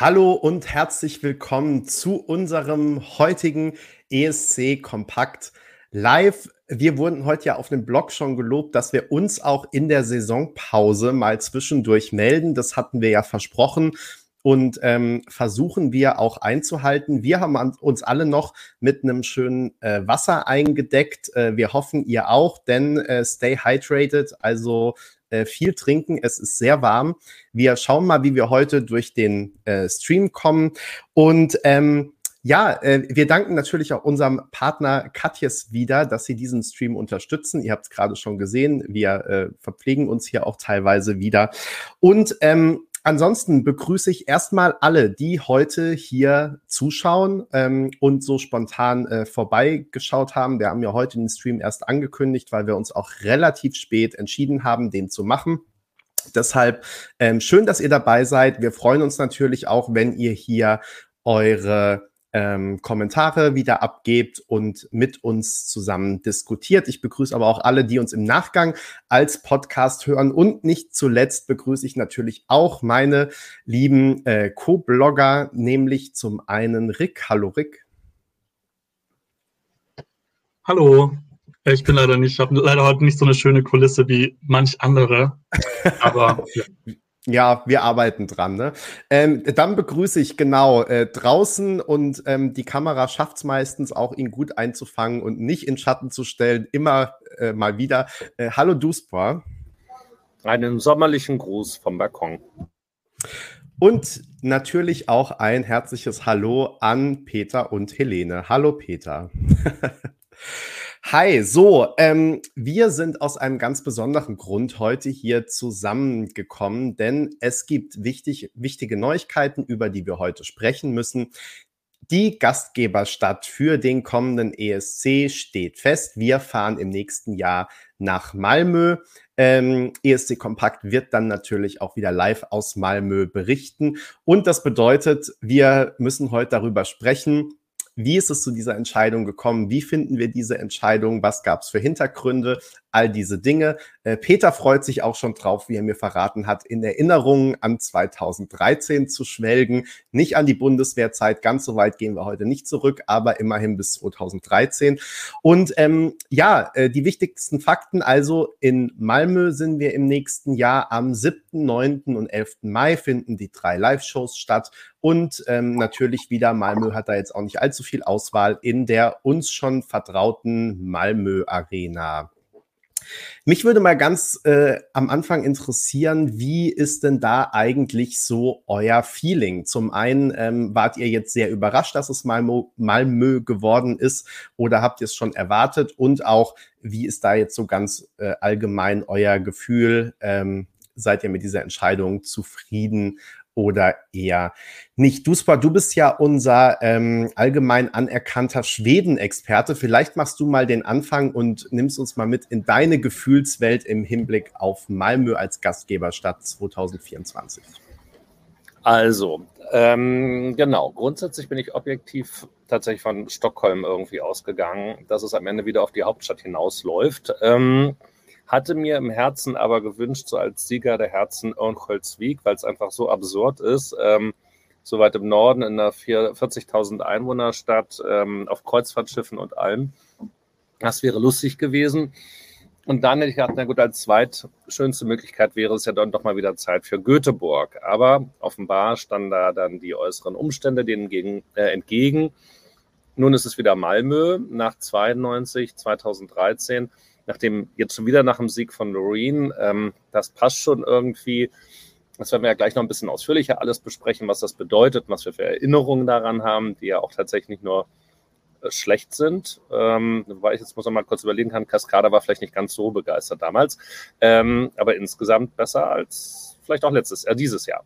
Hallo und herzlich willkommen zu unserem heutigen ESC Kompakt Live. Wir wurden heute ja auf dem Blog schon gelobt, dass wir uns auch in der Saisonpause mal zwischendurch melden. Das hatten wir ja versprochen und ähm, versuchen wir auch einzuhalten. Wir haben uns alle noch mit einem schönen äh, Wasser eingedeckt. Äh, wir hoffen, ihr auch, denn äh, stay hydrated, also äh, viel trinken. Es ist sehr warm. Wir schauen mal, wie wir heute durch den äh, Stream kommen. Und ähm, ja, äh, wir danken natürlich auch unserem Partner Katjes wieder, dass sie diesen Stream unterstützen. Ihr habt es gerade schon gesehen. Wir äh, verpflegen uns hier auch teilweise wieder. Und ähm, ansonsten begrüße ich erstmal alle, die heute hier zuschauen ähm, und so spontan äh, vorbeigeschaut haben. Wir haben ja heute den Stream erst angekündigt, weil wir uns auch relativ spät entschieden haben, den zu machen. Deshalb ähm, schön, dass ihr dabei seid. Wir freuen uns natürlich auch, wenn ihr hier eure ähm, Kommentare wieder abgebt und mit uns zusammen diskutiert. Ich begrüße aber auch alle, die uns im Nachgang als Podcast hören. Und nicht zuletzt begrüße ich natürlich auch meine lieben äh, Co-Blogger, nämlich zum einen Rick. Hallo Rick. Hallo. Ich bin leider nicht, ich habe leider heute nicht so eine schöne Kulisse wie manch andere. Aber ja. Ja, wir arbeiten dran. Ne? Ähm, dann begrüße ich genau äh, draußen und ähm, die Kamera schafft es meistens auch, ihn gut einzufangen und nicht in Schatten zu stellen. Immer äh, mal wieder. Äh, hallo Duspa. Einen sommerlichen Gruß vom Balkon. Und natürlich auch ein herzliches Hallo an Peter und Helene. Hallo Peter. Hi, so, ähm, wir sind aus einem ganz besonderen Grund heute hier zusammengekommen, denn es gibt wichtig, wichtige Neuigkeiten, über die wir heute sprechen müssen. Die Gastgeberstadt für den kommenden ESC steht fest. Wir fahren im nächsten Jahr nach Malmö. Ähm, ESC Kompakt wird dann natürlich auch wieder live aus Malmö berichten. Und das bedeutet, wir müssen heute darüber sprechen, wie ist es zu dieser Entscheidung gekommen? Wie finden wir diese Entscheidung? Was gab es für Hintergründe? All diese Dinge. Äh, Peter freut sich auch schon drauf, wie er mir verraten hat, in Erinnerungen an 2013 zu schwelgen. Nicht an die Bundeswehrzeit, ganz so weit gehen wir heute nicht zurück, aber immerhin bis 2013. Und ähm, ja, äh, die wichtigsten Fakten, also in Malmö sind wir im nächsten Jahr am 7., 9. und 11. Mai finden die drei Live-Shows statt. Und ähm, natürlich wieder, Malmö hat da jetzt auch nicht allzu viel Auswahl in der uns schon vertrauten Malmö Arena. Mich würde mal ganz äh, am Anfang interessieren, wie ist denn da eigentlich so euer Feeling? Zum einen ähm, wart ihr jetzt sehr überrascht, dass es Malmö, Malmö geworden ist oder habt ihr es schon erwartet? Und auch, wie ist da jetzt so ganz äh, allgemein euer Gefühl? Ähm, seid ihr mit dieser Entscheidung zufrieden oder eher nicht. Duspa, du bist ja unser ähm, allgemein anerkannter Schweden-Experte. Vielleicht machst du mal den Anfang und nimmst uns mal mit in deine Gefühlswelt im Hinblick auf Malmö als Gastgeberstadt 2024. Also, ähm, genau, grundsätzlich bin ich objektiv tatsächlich von Stockholm irgendwie ausgegangen, dass es am Ende wieder auf die Hauptstadt hinausläuft. Ähm, hatte mir im Herzen aber gewünscht, so als Sieger der Herzen Örnsköldsvik, weil es einfach so absurd ist, ähm, so weit im Norden in einer 40.000 Einwohnerstadt, ähm, auf Kreuzfahrtschiffen und allem. Das wäre lustig gewesen. Und dann hätte ich gedacht, na gut, als zweitschönste Möglichkeit wäre es ja dann doch mal wieder Zeit für Göteborg. Aber offenbar standen da dann die äußeren Umstände denen gegen, äh, entgegen. Nun ist es wieder Malmö nach 92, 2013 nachdem jetzt schon wieder nach dem Sieg von Loreen, ähm, das passt schon irgendwie. Das werden wir ja gleich noch ein bisschen ausführlicher alles besprechen, was das bedeutet, was wir für Erinnerungen daran haben, die ja auch tatsächlich nicht nur äh, schlecht sind. Ähm, wobei ich jetzt muss noch mal kurz überlegen kann, Cascada war vielleicht nicht ganz so begeistert damals, ähm, aber insgesamt besser als vielleicht auch letztes, äh, dieses Jahr.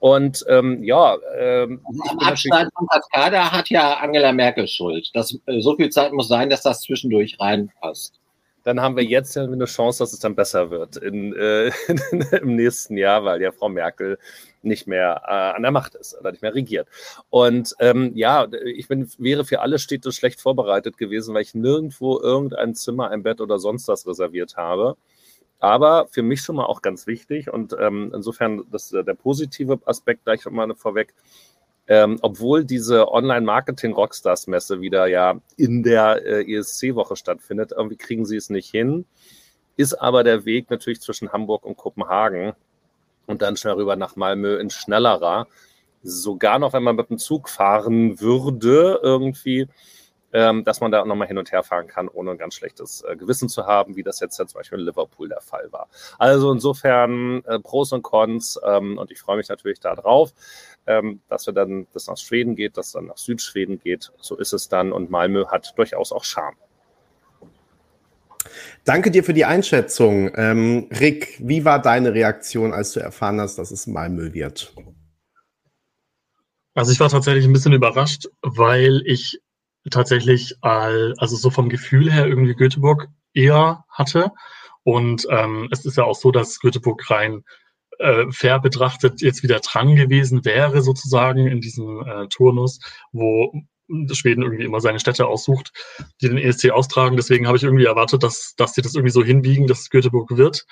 Und ähm, ja, ähm, am Abschneiden von Cascada hat ja Angela Merkel Schuld. Das, äh, so viel Zeit muss sein, dass das zwischendurch reinpasst dann haben wir jetzt ja eine Chance, dass es dann besser wird in, äh, im nächsten Jahr, weil ja Frau Merkel nicht mehr äh, an der Macht ist oder nicht mehr regiert. Und ähm, ja, ich bin, wäre für alle Städte schlecht vorbereitet gewesen, weil ich nirgendwo irgendein Zimmer, ein Bett oder sonst was reserviert habe. Aber für mich schon mal auch ganz wichtig und ähm, insofern das, der positive Aspekt gleich schon mal vorweg. Ähm, obwohl diese Online-Marketing-Rockstars-Messe wieder ja in der äh, ESC-Woche stattfindet, irgendwie kriegen sie es nicht hin. Ist aber der Weg natürlich zwischen Hamburg und Kopenhagen und dann schnell rüber nach Malmö in schnellerer. Sogar noch, wenn man mit dem Zug fahren würde, irgendwie, ähm, dass man da nochmal hin und her fahren kann, ohne ein ganz schlechtes äh, Gewissen zu haben, wie das jetzt ja zum Beispiel in Liverpool der Fall war. Also insofern äh, Pros und Cons ähm, und ich freue mich natürlich darauf, ähm, dass wir dann das nach Schweden geht, dass dann nach Südschweden geht. So ist es dann und Malmö hat durchaus auch Charme. Danke dir für die Einschätzung. Ähm, Rick, wie war deine Reaktion, als du erfahren hast, dass es Malmö wird? Also ich war tatsächlich ein bisschen überrascht, weil ich tatsächlich, also so vom Gefühl her irgendwie Göteborg eher hatte. Und ähm, es ist ja auch so, dass Göteborg rein äh, fair betrachtet jetzt wieder dran gewesen wäre, sozusagen in diesem äh, Turnus, wo Schweden irgendwie immer seine Städte aussucht, die den ESC austragen. Deswegen habe ich irgendwie erwartet, dass, dass sie das irgendwie so hinbiegen, dass Göteborg wird.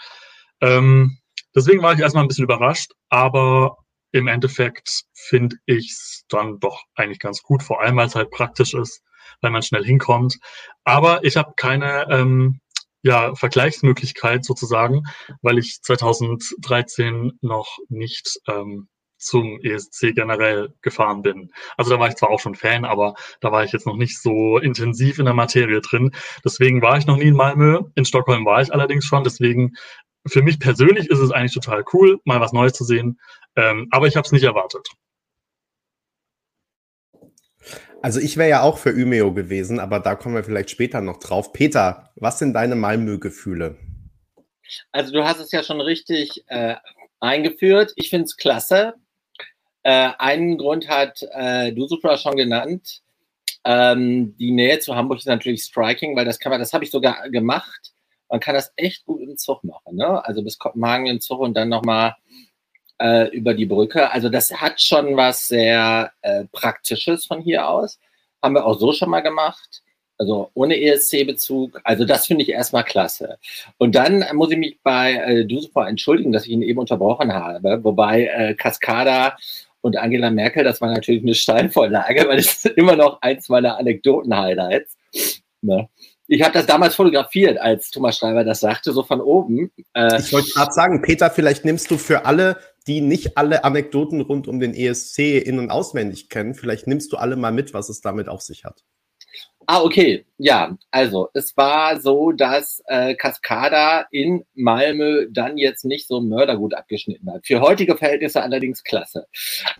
Ähm, deswegen war ich erstmal ein bisschen überrascht, aber im Endeffekt finde ich es dann doch eigentlich ganz gut, vor allem weil es halt praktisch ist, weil man schnell hinkommt. Aber ich habe keine ähm, ja, Vergleichsmöglichkeit sozusagen, weil ich 2013 noch nicht ähm, zum ESC generell gefahren bin. Also da war ich zwar auch schon Fan, aber da war ich jetzt noch nicht so intensiv in der Materie drin. Deswegen war ich noch nie in Malmö. In Stockholm war ich allerdings schon. Deswegen für mich persönlich ist es eigentlich total cool, mal was Neues zu sehen. Ähm, aber ich habe es nicht erwartet. Also ich wäre ja auch für Umeo gewesen, aber da kommen wir vielleicht später noch drauf. Peter, was sind deine Malmö-Gefühle? Also du hast es ja schon richtig äh, eingeführt. Ich finde es klasse. Äh, einen Grund hat äh, Dusupra schon genannt. Ähm, die Nähe zu Hamburg ist natürlich striking, weil das kann man, das habe ich sogar gemacht. Man kann das echt gut im Zug machen, ne? Also bis Kopenhagen im Zug und dann nochmal äh, über die Brücke. Also das hat schon was sehr äh, Praktisches von hier aus. Haben wir auch so schon mal gemacht. Also ohne ESC-Bezug. Also das finde ich erstmal klasse. Und dann muss ich mich bei äh, Dusefor entschuldigen, dass ich ihn eben unterbrochen habe. Wobei äh, Cascada und Angela Merkel, das war natürlich eine Steinvorlage, weil es ist immer noch eins meiner Anekdoten-Highlights. Ne? Ich habe das damals fotografiert, als Thomas Schreiber das sagte, so von oben. Äh, ich wollte gerade sagen, Peter, vielleicht nimmst du für alle, die nicht alle Anekdoten rund um den ESC in- und auswendig kennen, vielleicht nimmst du alle mal mit, was es damit auf sich hat. Ah, okay. Ja, also es war so, dass äh, Cascada in Malmö dann jetzt nicht so mördergut abgeschnitten hat. Für heutige Verhältnisse allerdings klasse.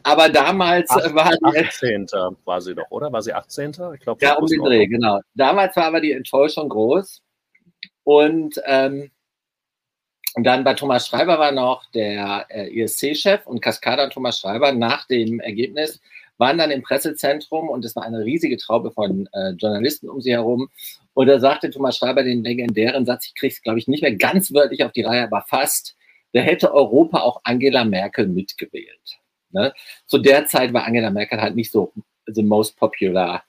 Aber damals Ach, war die 18. war sie doch, oder? War sie 18.? Ich glaube, ja, um den Dreh, genau. Damals war aber die Enttäuschung groß. Und ähm, dann bei Thomas Schreiber war noch der äh, ESC-Chef und Cascada und Thomas Schreiber nach dem Ergebnis waren dann im Pressezentrum und es war eine riesige Traube von äh, Journalisten um sie herum. Und da sagte Thomas Schreiber den legendären Satz, ich kriege es, glaube ich, nicht mehr ganz wörtlich auf die Reihe, aber fast, da hätte Europa auch Angela Merkel mitgewählt. Ne? Zu der Zeit war Angela Merkel halt nicht so the most popular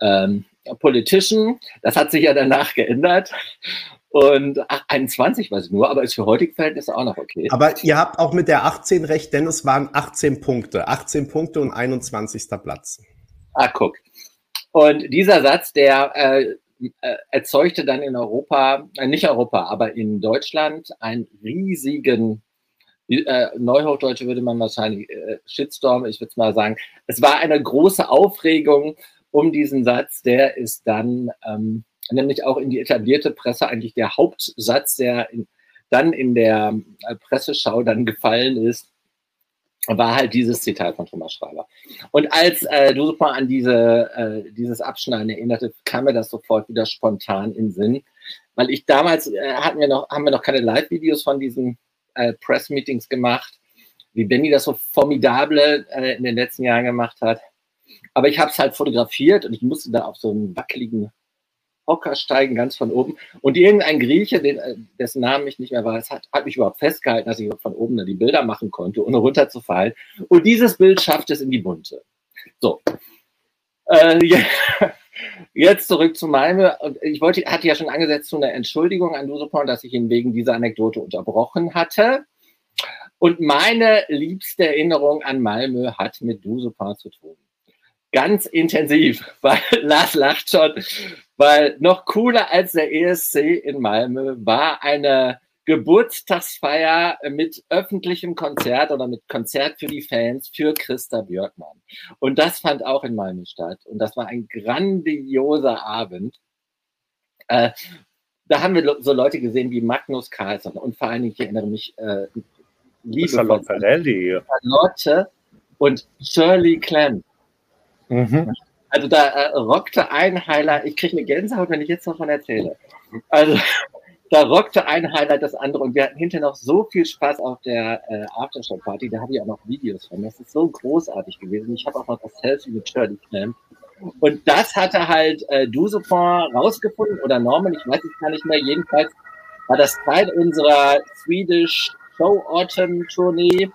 ähm, Politician. Das hat sich ja danach geändert. Und ach, 21 weiß ich nur, aber ist für heutige Verhältnisse auch noch okay. Aber ihr habt auch mit der 18 recht, denn es waren 18 Punkte. 18 Punkte und 21. Platz. Ah, guck. Und dieser Satz, der äh, äh, erzeugte dann in Europa, äh, nicht Europa, aber in Deutschland einen riesigen, äh, Neuhochdeutsche würde man wahrscheinlich äh, Shitstorm, ich würde es mal sagen. Es war eine große Aufregung um diesen Satz, der ist dann ähm, nämlich auch in die etablierte Presse eigentlich der Hauptsatz, der in, dann in der äh, Presseschau dann gefallen ist, war halt dieses Zitat von Thomas Schreiber. Und als äh, du mal an diese, äh, dieses Abschneiden erinnerte, kam mir das sofort wieder spontan in Sinn, weil ich damals äh, hatten wir noch, haben wir noch keine Live-Videos von diesen äh, Press-Meetings gemacht, wie Benny das so formidable äh, in den letzten Jahren gemacht hat. Aber ich habe es halt fotografiert und ich musste da auf so einem wackeligen Hocker steigen, ganz von oben. Und irgendein Grieche, den, äh, dessen Namen ich nicht mehr weiß, hat, hat mich überhaupt festgehalten, dass ich von oben die Bilder machen konnte, ohne runterzufallen. Und dieses Bild schafft es in die Bunte. So. Äh, ja. Jetzt zurück zu Malmö. Ich wollte, hatte ja schon angesetzt zu einer Entschuldigung an Dusopon, dass ich ihn wegen dieser Anekdote unterbrochen hatte. Und meine liebste Erinnerung an Malmö hat mit Dusopon zu tun. Ganz intensiv, weil Lars lacht schon, weil noch cooler als der ESC in Malmö war eine Geburtstagsfeier mit öffentlichem Konzert oder mit Konzert für die Fans für Christa Björkmann. Und das fand auch in Malmö statt. Und das war ein grandioser Abend. Äh, da haben wir so Leute gesehen wie Magnus Carlsson und vor allen Dingen, ich erinnere mich, äh, liebe Charlotte Charlotte und Shirley Clem. Mhm. Also da äh, rockte ein Highlight, ich kriege eine Gänsehaut, wenn ich jetzt davon erzähle. Also da rockte ein Highlight das andere und wir hatten hinterher noch so viel Spaß auf der äh, Aftershow-Party. Da habe ich auch noch Videos von. Das ist so großartig gewesen. Ich habe auch noch das Selfie mit Shirley Clamp. Und das hatte halt äh, Dusopon rausgefunden oder Norman, ich weiß es gar nicht mehr. Jedenfalls war das Teil unserer Swedish Show Autumn Tournee,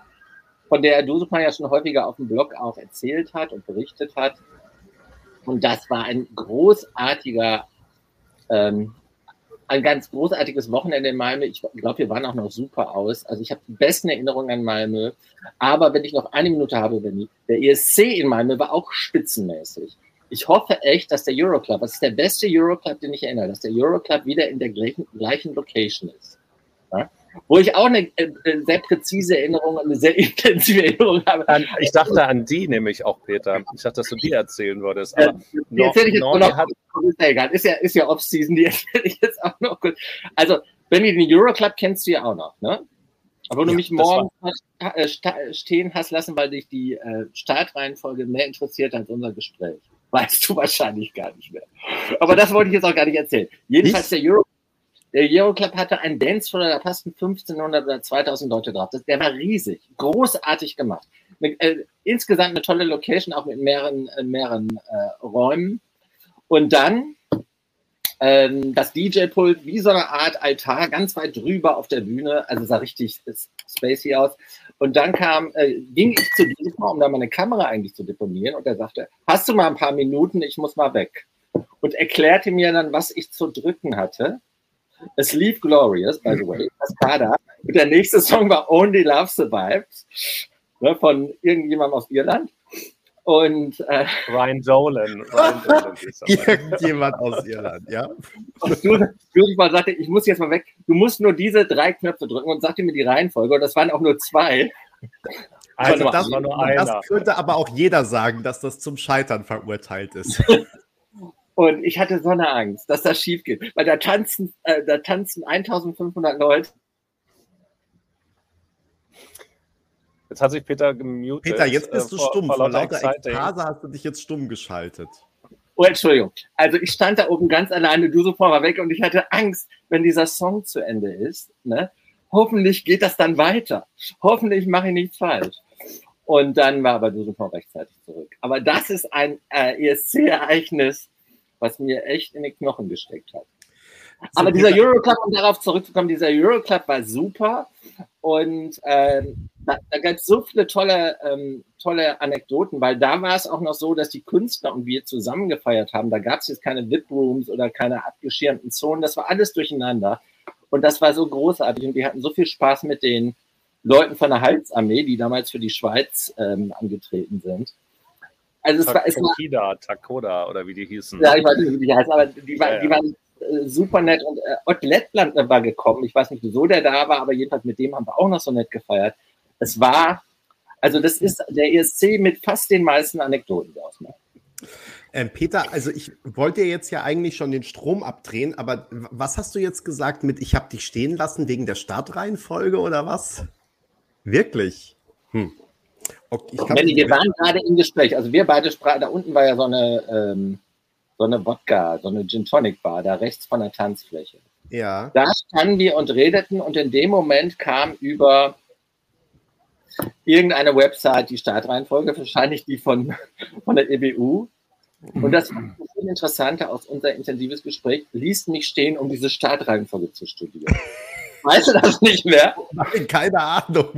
von der Dusopon ja schon häufiger auf dem Blog auch erzählt hat und berichtet hat. Und das war ein großartiger ähm, ein ganz großartiges Wochenende in Malmö. Ich glaube, wir waren auch noch super aus. Also ich habe die besten Erinnerungen an Malmö. Aber wenn ich noch eine Minute habe, Benny, der ESC in Malmö war auch spitzenmäßig. Ich hoffe echt, dass der Euroclub, das ist der beste Euroclub, den ich erinnere, dass der Euroclub wieder in der gleichen, gleichen Location ist. Ja? Wo ich auch eine äh, äh, sehr präzise Erinnerung, eine sehr intensive Erinnerung habe. An, ich dachte an die nämlich auch, Peter. Ich dachte, dass du die erzählen würdest. Aber ja, die erzähle ich jetzt noch. Hat, ist ja, ist ja Off-Season, die erzähle ich jetzt auch noch kurz. Also, wenn du den Euroclub kennst du ja auch noch, ne? Aber du ja, mich morgen äh, stehen hast lassen, weil dich die äh, Startreihenfolge mehr interessiert als unser Gespräch. Weißt du wahrscheinlich gar nicht mehr. Aber das wollte ich jetzt auch gar nicht erzählen. Jedenfalls der Euroclub der Euroclub hatte einen Dancefloor, da passten 1500 oder 2000 Leute drauf. Der war riesig, großartig gemacht. Mit, äh, insgesamt eine tolle Location, auch mit mehreren, äh, mehreren äh, Räumen. Und dann ähm, das DJ-Pult wie so eine Art Altar, ganz weit drüber auf der Bühne. Also sah richtig spacey aus. Und dann kam, äh, ging ich zu diesem, um da meine Kamera eigentlich zu deponieren. Und er sagte, hast du mal ein paar Minuten, ich muss mal weg. Und erklärte mir dann, was ich zu drücken hatte. Es lief Glorious, by the way, Cascada. Und der nächste Song war Only Love Survives ne, von irgendjemandem aus Irland. Und äh, Ryan Dolan. Ryan Dolan Irgendjemand aus Irland, ja. Und du, mal sagte, ich muss jetzt mal weg. Du musst nur diese drei Knöpfe drücken und sagte mir die Reihenfolge. Und das waren auch nur zwei. Also das, das könnte aber auch jeder sagen, dass das zum Scheitern verurteilt ist. Und ich hatte so eine Angst, dass das schief geht, weil da tanzen, äh, da tanzen 1500 Leute. Jetzt hat sich Peter gemutet. Peter, jetzt bist äh, du stumm. Vor, vor lauter Ekstase hast du dich jetzt stumm geschaltet. Oh, Entschuldigung. Also ich stand da oben ganz alleine, du sofort war weg und ich hatte Angst, wenn dieser Song zu Ende ist. Ne? Hoffentlich geht das dann weiter. Hoffentlich mache ich nichts falsch. Und dann war aber du sofort rechtzeitig zurück. Aber das ist ein äh, ESC-Ereignis, was mir echt in den Knochen gesteckt hat. Aber dieser Euroclub, um darauf zurückzukommen, dieser Euroclub war super und ähm, da, da gab es so viele tolle, ähm, tolle Anekdoten, weil da war es auch noch so, dass die Künstler und wir zusammen gefeiert haben. Da gab es jetzt keine VIP-Rooms oder keine abgeschirmten Zonen, das war alles durcheinander. Und das war so großartig und wir hatten so viel Spaß mit den Leuten von der Halsarmee, die damals für die Schweiz ähm, angetreten sind. Also es war, es war Takoda oder wie die hießen. Ja, ich weiß nicht, wie die heißen, aber die, war, ja, ja. die waren äh, super nett und äh, Ott Lettland war gekommen. Ich weiß nicht, wieso der da war, aber jedenfalls mit dem haben wir auch noch so nett gefeiert. Es war, also das ist der ESC mit fast den meisten Anekdoten, die ausmacht. Ähm, Peter, also ich wollte jetzt ja eigentlich schon den Strom abdrehen, aber was hast du jetzt gesagt mit, ich habe dich stehen lassen wegen der Startreihenfolge oder was? Wirklich? Hm. Okay, Benni, wir waren gerade im Gespräch. Also wir beide sprachen, da unten war ja so eine, ähm, so eine Wodka, so eine Gin Tonic Bar, da rechts von der Tanzfläche. Ja. Da standen wir und redeten und in dem Moment kam über irgendeine Website die Startreihenfolge, wahrscheinlich die von, von der EBU. Und das viel interessanter aus unser intensives Gespräch, ließ mich stehen, um diese Startreihenfolge zu studieren. Weißt du das nicht mehr? Nein, keine Ahnung.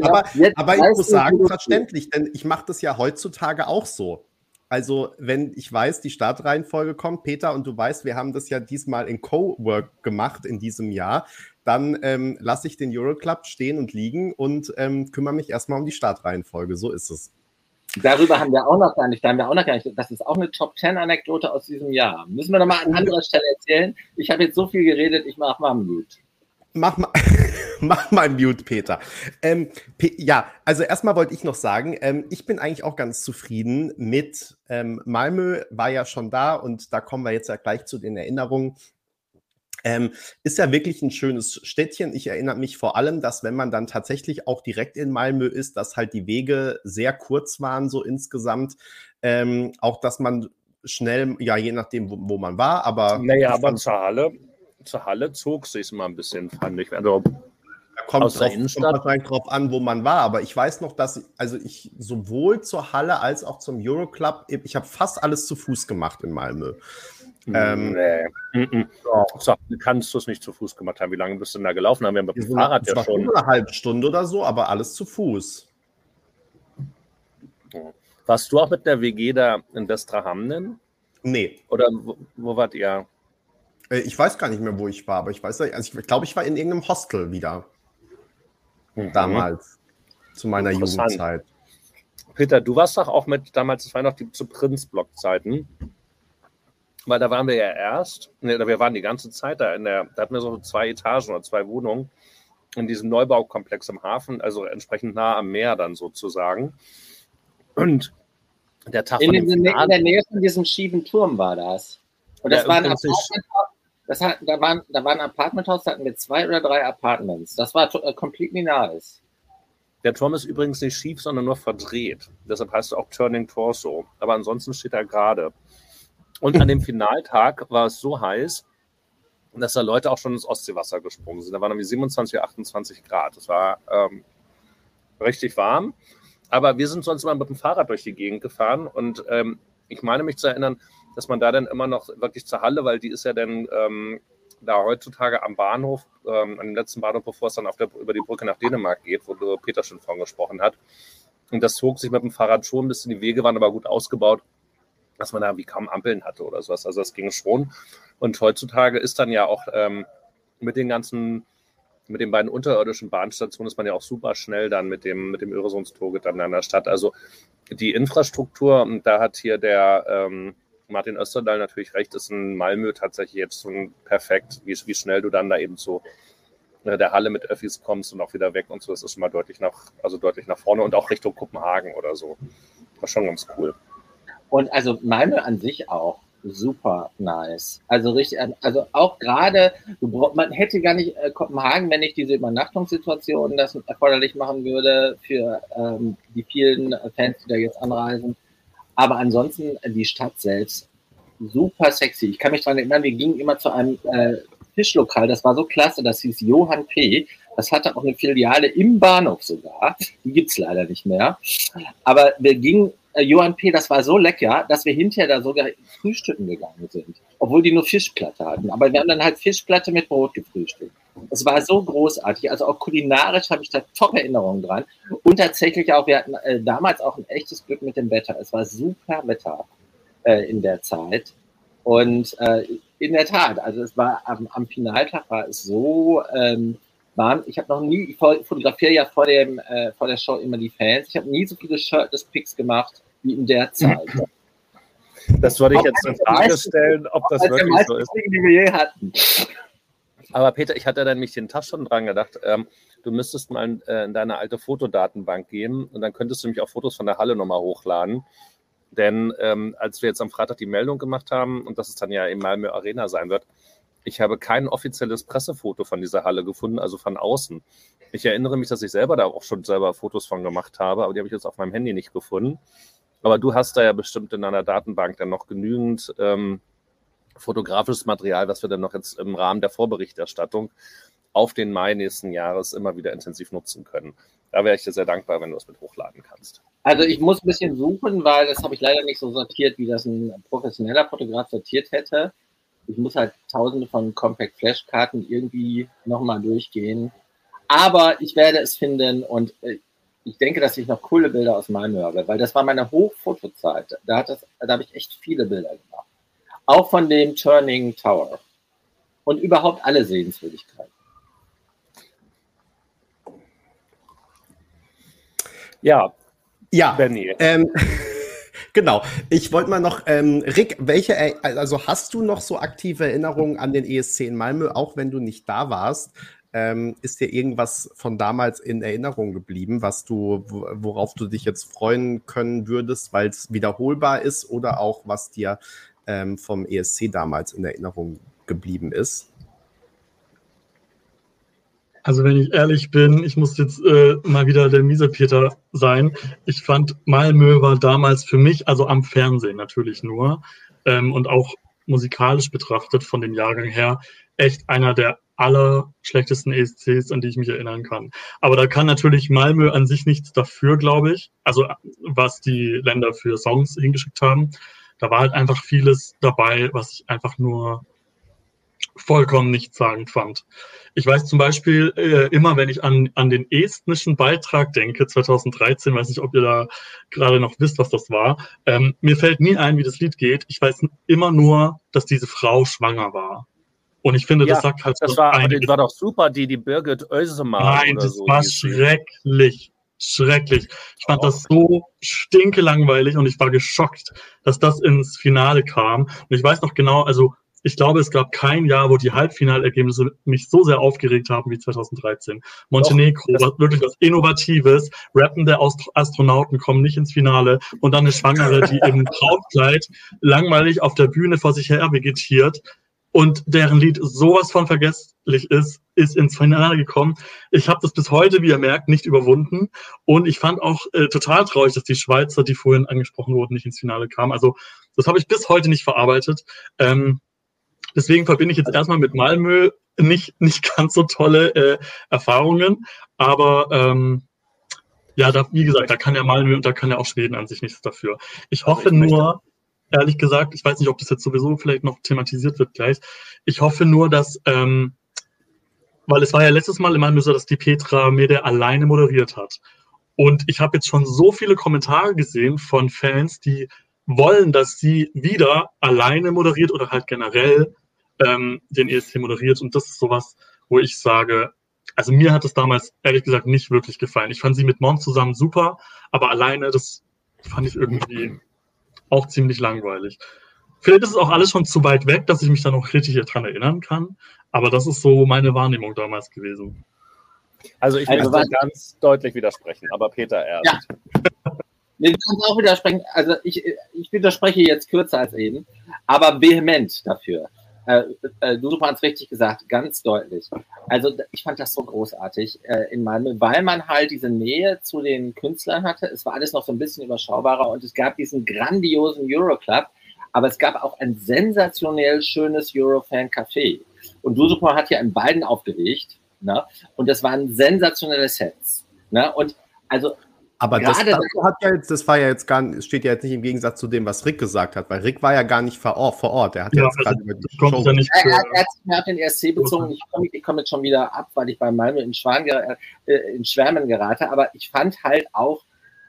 aber, aber ich muss sagen, verständlich, denn ich mache das ja heutzutage auch so. Also, wenn ich weiß, die Startreihenfolge kommt, Peter, und du weißt, wir haben das ja diesmal in Co-Work gemacht in diesem Jahr, dann ähm, lasse ich den Euroclub stehen und liegen und ähm, kümmere mich erstmal um die Startreihenfolge. So ist es. Darüber haben wir auch noch gar nicht, da haben wir auch noch gar nicht, das ist auch eine Top Ten Anekdote aus diesem Jahr. Müssen wir nochmal an anderer Stelle erzählen. Ich habe jetzt so viel geredet, ich mache mal Mute. Mach mal, mach mal Mute, Peter. Ähm, ja, also erstmal wollte ich noch sagen, ähm, ich bin eigentlich auch ganz zufrieden mit ähm, Malmö, war ja schon da und da kommen wir jetzt ja gleich zu den Erinnerungen. Ähm, ist ja wirklich ein schönes Städtchen. Ich erinnere mich vor allem, dass wenn man dann tatsächlich auch direkt in Malmö ist, dass halt die Wege sehr kurz waren, so insgesamt. Ähm, auch, dass man schnell, ja, je nachdem, wo, wo man war, aber. Naja, aber zur Halle, zur Halle zog sich mal ein bisschen, fand ich. Also, da kommt, aus drauf, der Innenstadt. kommt drauf an, wo man war. Aber ich weiß noch, dass ich, also ich sowohl zur Halle als auch zum Euroclub, ich habe fast alles zu Fuß gemacht in Malmö. Ähm, nee. Mm So, kannst du es nicht zu Fuß gemacht haben. Wie lange bist du denn da gelaufen? Haben wir mit dem Fahrrad ja schon. Eine halbe Stunde oder so, aber alles zu Fuß. Warst du auch mit der WG da in Westerhamnen? Nee. Oder wo, wo wart ihr? Äh, ich weiß gar nicht mehr, wo ich war, aber ich weiß, also ich glaube, ich war in irgendeinem Hostel wieder. Mhm. Damals. Zu meiner Jugendzeit. Peter, du warst doch auch mit, damals, das war noch die zu Prinz-Block-Zeiten weil da waren wir ja erst, ne, wir waren die ganze Zeit da in der, da hatten wir so zwei Etagen oder zwei Wohnungen in diesem Neubaukomplex im Hafen, also entsprechend nah am Meer dann sozusagen. Und der Tag in, dem in der Nähe von diesem schiefen Turm war das. Und das ja, war ein Apartmenthaus, das hat, da, waren, da war ein Apartmenthaus, da hatten wir zwei oder drei Apartments. Das war äh, completely nice. Der Turm ist übrigens nicht schief, sondern nur verdreht. Deshalb heißt es auch Turning Torso. Aber ansonsten steht er gerade. Und an dem Finaltag war es so heiß, dass da Leute auch schon ins Ostseewasser gesprungen sind. Da waren irgendwie 27, 28 Grad. Es war ähm, richtig warm. Aber wir sind sonst immer mit dem Fahrrad durch die Gegend gefahren und ähm, ich meine mich zu erinnern, dass man da dann immer noch wirklich zur Halle, weil die ist ja dann ähm, da heutzutage am Bahnhof, ähm, an dem letzten Bahnhof, bevor es dann der, über die Brücke nach Dänemark geht, wo Peter schon von gesprochen hat. Und das zog sich mit dem Fahrrad schon ein bisschen. Die Wege waren aber gut ausgebaut dass man da wie kaum Ampeln hatte oder sowas. Also das ging schon. Und heutzutage ist dann ja auch ähm, mit den ganzen, mit den beiden unterirdischen Bahnstationen ist man ja auch super schnell dann mit dem, mit dem Öresundstoget dann in der Stadt. Also die Infrastruktur, und da hat hier der ähm, Martin Österdahl natürlich recht, ist in Malmö tatsächlich jetzt so perfekt, wie, wie schnell du dann da eben so äh, der Halle mit Öffis kommst und auch wieder weg und so. Das ist schon mal deutlich nach, also deutlich nach vorne und auch Richtung Kopenhagen oder so. Ist schon ganz cool. Und also Malmö an sich auch super nice. Also richtig, also auch gerade, man hätte gar nicht äh, Kopenhagen, wenn nicht diese Übernachtungssituation das erforderlich machen würde für ähm, die vielen Fans, die da jetzt anreisen. Aber ansonsten äh, die Stadt selbst super sexy. Ich kann mich daran erinnern, wir gingen immer zu einem äh, Fischlokal, das war so klasse, das hieß Johann P. Das hatte auch eine Filiale im Bahnhof sogar. Die gibt's leider nicht mehr. Aber wir gingen äh, Johann P., das war so lecker, dass wir hinterher da sogar frühstücken gegangen sind. Obwohl die nur Fischplatte hatten. Aber wir haben dann halt Fischplatte mit Brot gefrühstückt. Es war so großartig. Also auch kulinarisch habe ich da top Erinnerungen dran. Und tatsächlich auch, wir hatten äh, damals auch ein echtes Glück mit dem Wetter. Es war super Wetter äh, in der Zeit. Und äh, in der Tat, also es war am, am Finaltag war es so, ähm, waren, ich habe noch nie, ich fotografiere ja vor, dem, äh, vor der Show immer die Fans, ich habe nie so viele Shirtless-Pics gemacht wie in der Zeit. Das würde ich jetzt in Frage stellen, ob das wirklich so ist. Die wir je hatten. Aber Peter, ich hatte dann nämlich den Tag schon dran gedacht, ähm, du müsstest mal äh, in deine alte Fotodatenbank gehen und dann könntest du nämlich auch Fotos von der Halle nochmal hochladen. Denn ähm, als wir jetzt am Freitag die Meldung gemacht haben und dass es dann ja im Malmö Arena sein wird, ich habe kein offizielles Pressefoto von dieser Halle gefunden, also von außen. Ich erinnere mich, dass ich selber da auch schon selber Fotos von gemacht habe, aber die habe ich jetzt auf meinem Handy nicht gefunden. Aber du hast da ja bestimmt in deiner Datenbank dann noch genügend ähm, fotografisches Material, was wir dann noch jetzt im Rahmen der Vorberichterstattung auf den Mai nächsten Jahres immer wieder intensiv nutzen können. Da wäre ich dir sehr dankbar, wenn du es mit hochladen kannst. Also ich muss ein bisschen suchen, weil das habe ich leider nicht so sortiert, wie das ein professioneller Fotograf sortiert hätte ich muss halt tausende von Compact Flash Karten irgendwie nochmal durchgehen. Aber ich werde es finden und äh, ich denke, dass ich noch coole Bilder aus Malmö habe, weil das war meine Hochfotozeit. Da, hat das, da habe ich echt viele Bilder gemacht. Auch von dem Turning Tower. Und überhaupt alle Sehenswürdigkeiten. Ja. Ja. Benny. Ähm, genau. Ich wollte mal noch, ähm, Rick, welche, also hast du noch so aktive Erinnerungen an den ESC in Malmö, auch wenn du nicht da warst? Ähm, ist dir irgendwas von damals in Erinnerung geblieben, was du, worauf du dich jetzt freuen können würdest, weil es wiederholbar ist oder auch was dir ähm, vom ESC damals in Erinnerung geblieben ist? Also wenn ich ehrlich bin, ich muss jetzt äh, mal wieder der Miesepeter sein. Ich fand Malmö war damals für mich, also am Fernsehen natürlich nur ähm, und auch musikalisch betrachtet von dem Jahrgang her, echt einer der allerschlechtesten ESCs, an die ich mich erinnern kann. Aber da kann natürlich Malmö an sich nichts dafür, glaube ich. Also was die Länder für Songs hingeschickt haben. Da war halt einfach vieles dabei, was ich einfach nur vollkommen nichtssagend fand. Ich weiß zum Beispiel äh, immer, wenn ich an, an den estnischen Beitrag denke, 2013, weiß nicht, ob ihr da gerade noch wisst, was das war. Ähm, mir fällt nie ein, wie das Lied geht. Ich weiß immer nur, dass diese Frau schwanger war. Und ich finde, ja, das sagt halt das war, das war doch super, die, die Birgit Oesemann. Nein, das so, war schrecklich. Schrecklich. Ich fand oh. das so stinkelangweilig und ich war geschockt, dass das ins Finale kam. Und ich weiß noch genau, also ich glaube, es gab kein Jahr, wo die Halbfinalergebnisse mich so sehr aufgeregt haben wie 2013. Montenegro war wirklich was Innovatives. Rappende Astronauten kommen nicht ins Finale und dann eine Schwangere, die im Brautkleid langweilig auf der Bühne vor sich her vegetiert und deren Lied sowas von vergesslich ist, ist ins Finale gekommen. Ich habe das bis heute, wie ihr merkt, nicht überwunden. Und ich fand auch äh, total traurig, dass die Schweizer, die vorhin angesprochen wurden, nicht ins Finale kamen. Also das habe ich bis heute nicht verarbeitet. Ähm, deswegen verbinde ich jetzt erstmal mit Malmö nicht, nicht ganz so tolle äh, Erfahrungen. Aber ähm, ja, da, wie gesagt, da kann ja Malmö und da kann ja auch Schweden an sich nichts dafür. Ich hoffe ich nur, ehrlich gesagt. Ich weiß nicht, ob das jetzt sowieso vielleicht noch thematisiert wird gleich. Ich hoffe nur, dass, ähm, weil es war ja letztes Mal immer so, dass die Petra Mede alleine moderiert hat. Und ich habe jetzt schon so viele Kommentare gesehen von Fans, die wollen, dass sie wieder alleine moderiert oder halt generell ähm, den ESC moderiert. Und das ist sowas, wo ich sage, also mir hat es damals ehrlich gesagt nicht wirklich gefallen. Ich fand sie mit Mon zusammen super, aber alleine, das fand ich irgendwie auch ziemlich langweilig. Vielleicht ist es auch alles schon zu weit weg, dass ich mich da noch richtig daran erinnern kann. Aber das ist so meine Wahrnehmung damals gewesen. Also ich also möchte ganz deutlich widersprechen, aber Peter erst. Ja. Nee, du kannst auch widersprechen. Also ich, ich widerspreche jetzt kürzer als eben, aber vehement dafür. Äh, äh, du hast richtig gesagt, ganz deutlich. Also ich fand das so großartig äh, in Malmö, weil man halt diese Nähe zu den Künstlern hatte. Es war alles noch so ein bisschen überschaubarer und es gab diesen grandiosen Euroclub, aber es gab auch ein sensationell schönes Eurofan-Café. Und Dusupo hat ja in beiden aufgelegt. Ne? Und das waren sensationelle Sets. Ne? Und also aber das, das, hat ja jetzt, das war ja jetzt gar steht ja jetzt nicht im Gegensatz zu dem, was Rick gesagt hat, weil Rick war ja gar nicht vor Ort. Vor Ort. Er hat ja, jetzt also, gerade über die Show. Ja nicht er, er, er, er, hat den ESC bezogen. Ich komme komm jetzt schon wieder ab, weil ich bei Malmö in, Schwan, äh, in Schwärmen gerate. Aber ich fand halt auch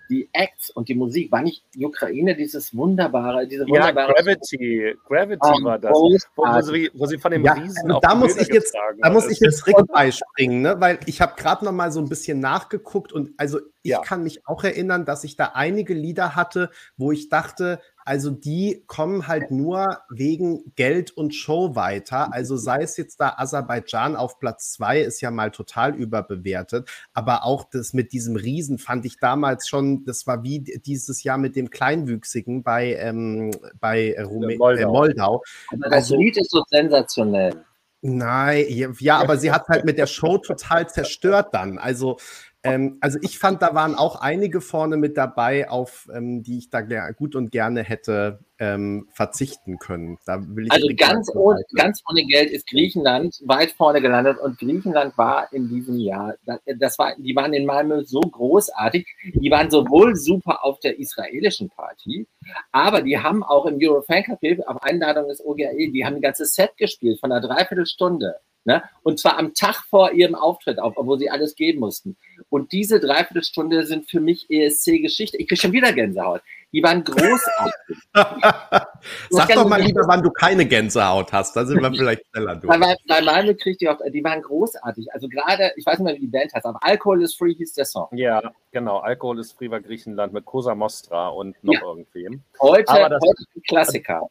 die Acts und die Musik, war nicht die Ukraine dieses wunderbare, diese wunderbare. Ja, Gravity, Gravity oh, war das, wo, wo, sie, wo, sie, von dem ja, Riesen auf da muss ich jetzt, Da muss ich jetzt Rick beispringen, ne? weil ich habe gerade noch mal so ein bisschen nachgeguckt und also ich ja. kann mich auch erinnern, dass ich da einige Lieder hatte, wo ich dachte, also die kommen halt nur wegen Geld und Show weiter. Also sei es jetzt da Aserbaidschan auf Platz zwei, ist ja mal total überbewertet. Aber auch das mit diesem Riesen fand ich damals schon, das war wie dieses Jahr mit dem Kleinwüchsigen bei, ähm, bei Rume Moldau. Äh, Moldau. Aber das also, Lied ist so sensationell. Nein, ja, aber sie hat halt mit der Show total zerstört dann. Also ähm, also ich fand, da waren auch einige vorne mit dabei, auf ähm, die ich da gut und gerne hätte ähm, verzichten können. Da will ich also ganz ohne, ganz ohne Geld ist Griechenland weit vorne gelandet und Griechenland war in diesem Jahr, das war, die waren in Malmö so großartig, die waren sowohl super auf der israelischen Party, aber die haben auch im Eurofan Café auf Einladung des OGAE, die haben ein ganzes Set gespielt von einer Dreiviertelstunde Ne? Und zwar am Tag vor ihrem Auftritt, auf, wo sie alles geben mussten. Und diese Dreiviertelstunde sind für mich ESC-Geschichte. Ich kriege schon wieder Gänsehaut. Die waren großartig. Sag doch mal lieber, wann du keine Gänsehaut hast. Da sind wir vielleicht schneller durch. Bei, bei Malmö kriegt die auch, die waren großartig. Also gerade, ich weiß nicht mehr, wie die Band heißt, aber Alkohol is Free hieß der Song. Ja, genau. Alkohol is Free war Griechenland mit Cosa Mostra und noch ja. irgendwem. Heute, heute ein Klassiker.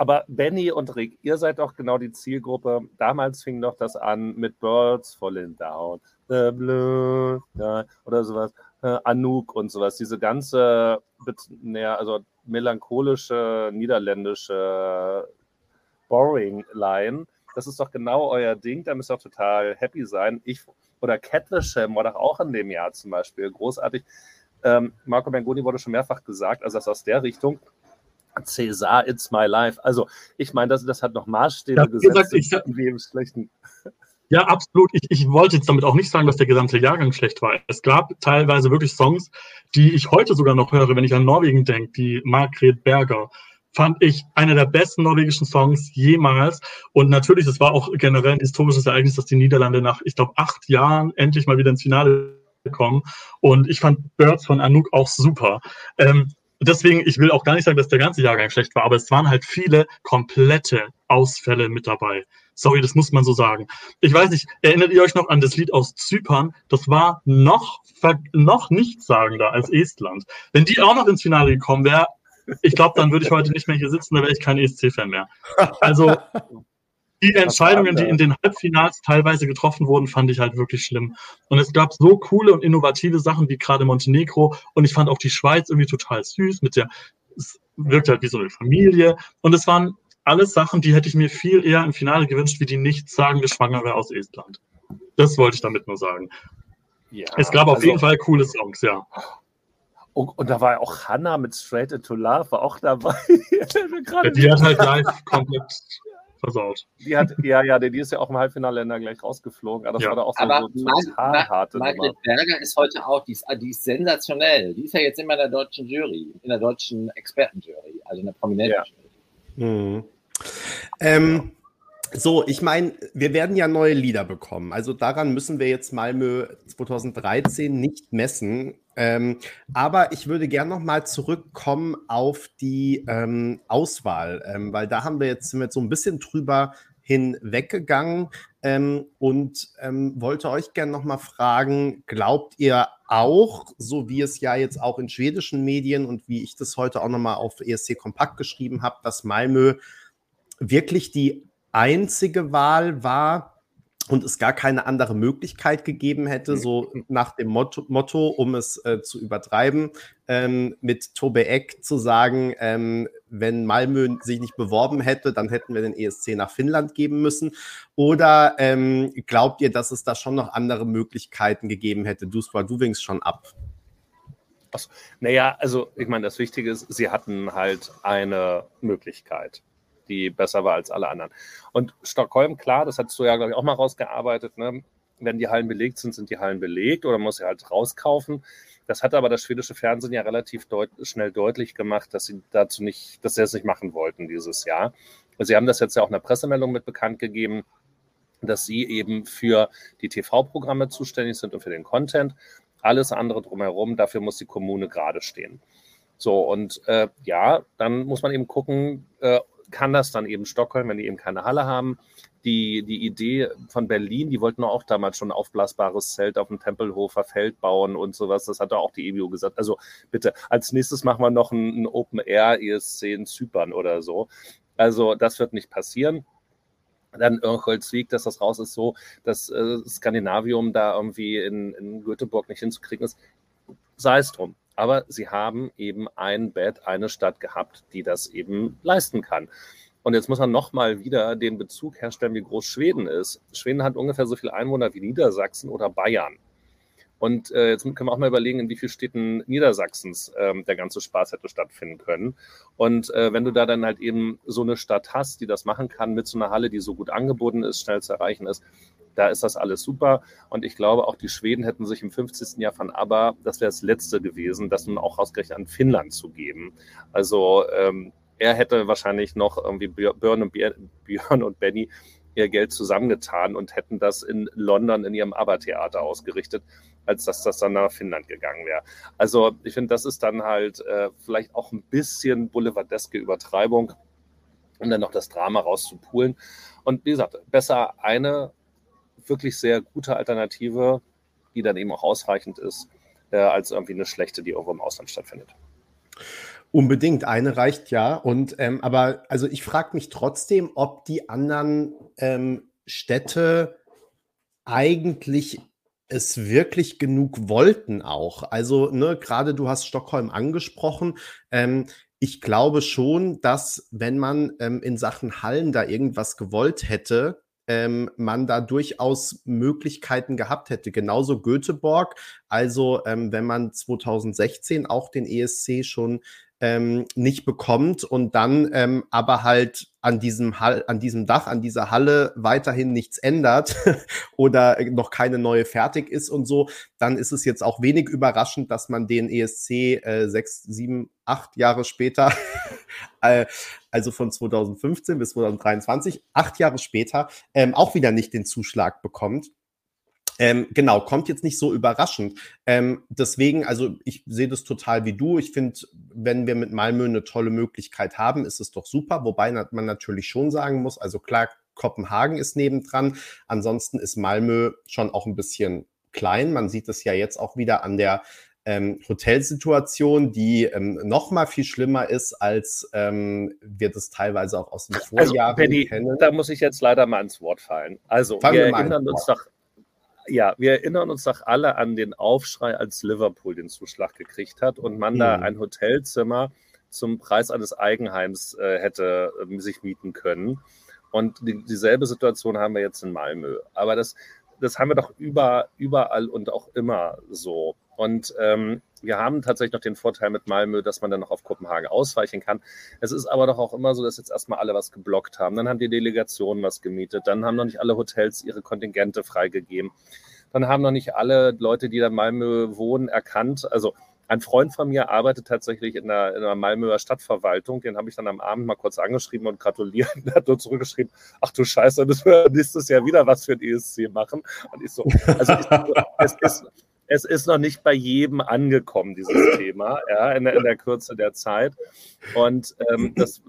Aber Benny und Rick, ihr seid doch genau die Zielgruppe. Damals fing doch das an mit Birds Falling Down, The Blue, ja, oder sowas, äh, Anouk und sowas. Diese ganze, also melancholische, niederländische Boring-Line. Das ist doch genau euer Ding. Da müsst ihr auch total happy sein. Ich, oder Cattlesham war doch auch in dem Jahr zum Beispiel großartig. Ähm, Marco Mengoni wurde schon mehrfach gesagt, also das aus der Richtung. Cäsar, It's My Life. Also, ich meine, das, das hat noch Maßstäbe ja, gesetzt, gesagt, ich, wie im Schlechten. Ja, absolut. Ich, ich wollte jetzt damit auch nicht sagen, dass der gesamte Jahrgang schlecht war. Es gab teilweise wirklich Songs, die ich heute sogar noch höre, wenn ich an Norwegen denke, die Margret Berger fand ich einer der besten norwegischen Songs jemals. Und natürlich, es war auch generell ein historisches Ereignis, dass die Niederlande nach, ich glaube, acht Jahren endlich mal wieder ins Finale kommen. Und ich fand Birds von Anouk auch super. Ähm, deswegen, ich will auch gar nicht sagen, dass der ganze Jahrgang schlecht war, aber es waren halt viele komplette Ausfälle mit dabei. Sorry, das muss man so sagen. Ich weiß nicht, erinnert ihr euch noch an das Lied aus Zypern? Das war noch, noch nichtssagender als Estland. Wenn die auch noch ins Finale gekommen wäre, ich glaube, dann würde ich heute nicht mehr hier sitzen, da wäre ich kein ESC-Fan mehr. Also die Entscheidungen, die in den Halbfinals teilweise getroffen wurden, fand ich halt wirklich schlimm. Und es gab so coole und innovative Sachen wie gerade Montenegro und ich fand auch die Schweiz irgendwie total süß mit der, es wirkt halt wie so eine Familie und es waren alles Sachen, die hätte ich mir viel eher im Finale gewünscht, wie die nichtssagende Schwangere aus Estland. Das wollte ich damit nur sagen. Ja, es gab auf also, jeden Fall coole Songs, ja. Und, und, da war auch Hannah mit Straight Into Love war auch dabei. ja, die hat halt live komplett versaut. Die hat, ja, ja, die ist ja auch im Halbfinale gleich rausgeflogen. Aber das ja. war da auch so, aber so total harte Margret Berger ist heute auch, die ist, die ist sensationell. Die ist ja jetzt immer in der deutschen Jury, in der deutschen Expertenjury, also in der prominenten ja. Jury. Mhm. Ähm, so, ich meine, wir werden ja neue Lieder bekommen. Also daran müssen wir jetzt Malmö 2013 nicht messen. Ähm, aber ich würde gerne noch mal zurückkommen auf die ähm, Auswahl, ähm, weil da haben wir jetzt, sind wir jetzt so ein bisschen drüber hinweggegangen. Ähm, und ähm, wollte euch gerne noch mal fragen, glaubt ihr auch, so wie es ja jetzt auch in schwedischen Medien und wie ich das heute auch noch mal auf ESC Kompakt geschrieben habe, dass Malmö wirklich die einzige Wahl war und es gar keine andere Möglichkeit gegeben hätte, so nach dem Motto, Motto um es äh, zu übertreiben, ähm, mit Tobe Eck zu sagen, ähm, wenn Malmö sich nicht beworben hätte, dann hätten wir den ESC nach Finnland geben müssen. Oder ähm, glaubt ihr, dass es da schon noch andere Möglichkeiten gegeben hätte? Du, du winkst schon ab. Achso. Naja, also ich meine, das Wichtige ist, sie hatten halt eine Möglichkeit die besser war als alle anderen. Und Stockholm, klar, das hast du ja, glaube ich, auch mal rausgearbeitet. Ne? Wenn die Hallen belegt sind, sind die Hallen belegt oder muss sie halt rauskaufen. Das hat aber das schwedische Fernsehen ja relativ deut schnell deutlich gemacht, dass sie dazu nicht, dass sie es nicht machen wollten dieses Jahr. Sie haben das jetzt ja auch in der Pressemeldung mit bekannt gegeben, dass sie eben für die TV-Programme zuständig sind und für den Content. Alles andere drumherum, dafür muss die Kommune gerade stehen. So, und äh, ja, dann muss man eben gucken, äh, kann das dann eben Stockholm, wenn die eben keine Halle haben. Die, die Idee von Berlin, die wollten auch damals schon ein aufblasbares Zelt auf dem Tempelhofer Feld bauen und sowas. Das hat auch die EBU gesagt. Also bitte, als nächstes machen wir noch ein, ein Open-Air-ESC in Zypern oder so. Also das wird nicht passieren dann Irnholzweg, dass das raus ist, so, dass äh, Skandinavium da irgendwie in, in Göteborg nicht hinzukriegen ist. Sei es drum. Aber sie haben eben ein Bett, eine Stadt gehabt, die das eben leisten kann. Und jetzt muss man nochmal wieder den Bezug herstellen, wie groß Schweden ist. Schweden hat ungefähr so viele Einwohner wie Niedersachsen oder Bayern. Und äh, jetzt können wir auch mal überlegen, in wie vielen Städten Niedersachsens ähm, der ganze Spaß hätte stattfinden können. Und äh, wenn du da dann halt eben so eine Stadt hast, die das machen kann mit so einer Halle, die so gut angeboten ist, schnell zu erreichen ist, da ist das alles super. Und ich glaube, auch die Schweden hätten sich im 50. Jahr von ABBA, das wäre das letzte gewesen, das nun auch ausgerechnet an Finnland zu geben. Also ähm, er hätte wahrscheinlich noch irgendwie Björn und, Björn und Benny ihr Geld zusammengetan und hätten das in London in ihrem Abertheater ausgerichtet, als dass das dann nach Finnland gegangen wäre. Also ich finde, das ist dann halt äh, vielleicht auch ein bisschen boulevardeske Übertreibung, um dann noch das Drama rauszupulen. Und wie gesagt, besser eine wirklich sehr gute Alternative, die dann eben auch ausreichend ist, äh, als irgendwie eine schlechte, die irgendwo im Ausland stattfindet. Unbedingt, eine reicht ja. Und ähm, aber also ich frage mich trotzdem, ob die anderen ähm, Städte eigentlich es wirklich genug wollten auch. Also, ne, gerade du hast Stockholm angesprochen. Ähm, ich glaube schon, dass wenn man ähm, in Sachen Hallen da irgendwas gewollt hätte, ähm, man da durchaus Möglichkeiten gehabt hätte. Genauso Göteborg. Also ähm, wenn man 2016 auch den ESC schon ähm, nicht bekommt und dann ähm, aber halt an diesem, Hall, an diesem Dach, an dieser Halle weiterhin nichts ändert oder noch keine neue fertig ist und so, dann ist es jetzt auch wenig überraschend, dass man den ESC äh, sechs, sieben, acht Jahre später, äh, also von 2015 bis 2023, acht Jahre später, ähm, auch wieder nicht den Zuschlag bekommt. Ähm, genau, kommt jetzt nicht so überraschend. Ähm, deswegen, also ich sehe das total wie du. Ich finde, wenn wir mit Malmö eine tolle Möglichkeit haben, ist es doch super. Wobei man natürlich schon sagen muss, also klar, Kopenhagen ist nebendran. Ansonsten ist Malmö schon auch ein bisschen klein. Man sieht es ja jetzt auch wieder an der ähm, Hotelsituation, die ähm, noch mal viel schlimmer ist, als ähm, wir das teilweise auch aus den also, Vorjahren also, kennen. Da muss ich jetzt leider mal ins Wort fallen. Also, Fangen wir, wir erinnern uns doch ja, wir erinnern uns doch alle an den Aufschrei, als Liverpool den Zuschlag gekriegt hat und man mhm. da ein Hotelzimmer zum Preis eines Eigenheims äh, hätte äh, sich mieten können. Und die, dieselbe Situation haben wir jetzt in Malmö. Aber das, das haben wir doch über, überall und auch immer so. Und ähm, wir haben tatsächlich noch den Vorteil mit Malmö, dass man dann noch auf Kopenhagen ausweichen kann. Es ist aber doch auch immer so, dass jetzt erstmal alle was geblockt haben. Dann haben die Delegationen was gemietet. Dann haben noch nicht alle Hotels ihre Kontingente freigegeben. Dann haben noch nicht alle Leute, die da in Malmö wohnen, erkannt. Also ein Freund von mir arbeitet tatsächlich in der, in der Malmöer Stadtverwaltung. Den habe ich dann am Abend mal kurz angeschrieben und gratuliert. Der hat nur zurückgeschrieben, ach du Scheiße, das wir nächstes Jahr wieder was für ein ESC machen. Und ich so, also ich, es ist es ist noch nicht bei jedem angekommen, dieses Thema, ja, in der, in der Kürze der Zeit. Und ähm, das,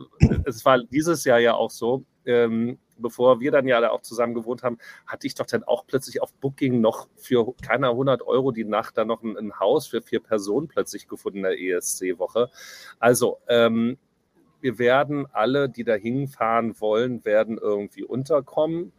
es war dieses Jahr ja auch so, ähm, bevor wir dann ja da auch zusammen gewohnt haben, hatte ich doch dann auch plötzlich auf Booking noch für keiner 100 Euro die Nacht dann noch ein, ein Haus für vier Personen plötzlich gefunden in der ESC-Woche. Also, ähm, wir werden alle, die da hinfahren wollen, werden irgendwie unterkommen.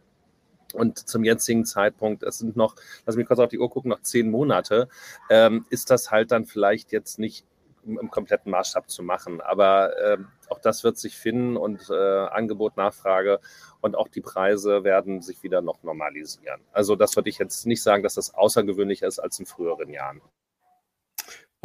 Und zum jetzigen Zeitpunkt, es sind noch, lass mich kurz auf die Uhr gucken, noch zehn Monate, ähm, ist das halt dann vielleicht jetzt nicht im, kompletten Maßstab zu machen. Aber äh, auch das wird sich finden und äh, Angebot, Nachfrage und auch die Preise werden sich wieder noch normalisieren. Also das würde ich jetzt nicht sagen, dass das außergewöhnlicher ist als in früheren Jahren.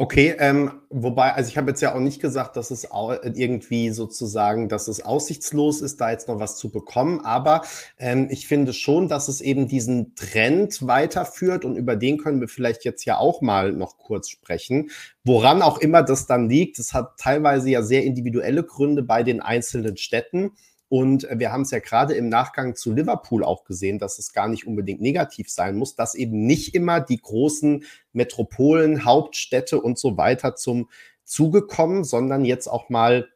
Okay, ähm, wobei, also ich habe jetzt ja auch nicht gesagt, dass es irgendwie sozusagen, dass es aussichtslos ist, da jetzt noch was zu bekommen, aber ähm, ich finde schon, dass es eben diesen Trend weiterführt und über den können wir vielleicht jetzt ja auch mal noch kurz sprechen. Woran auch immer das dann liegt, es hat teilweise ja sehr individuelle Gründe bei den einzelnen Städten. Und wir haben es ja gerade im Nachgang zu Liverpool auch gesehen, dass es gar nicht unbedingt negativ sein muss, dass eben nicht immer die großen Metropolen, Hauptstädte und so weiter zum Zuge kommen, sondern jetzt auch mal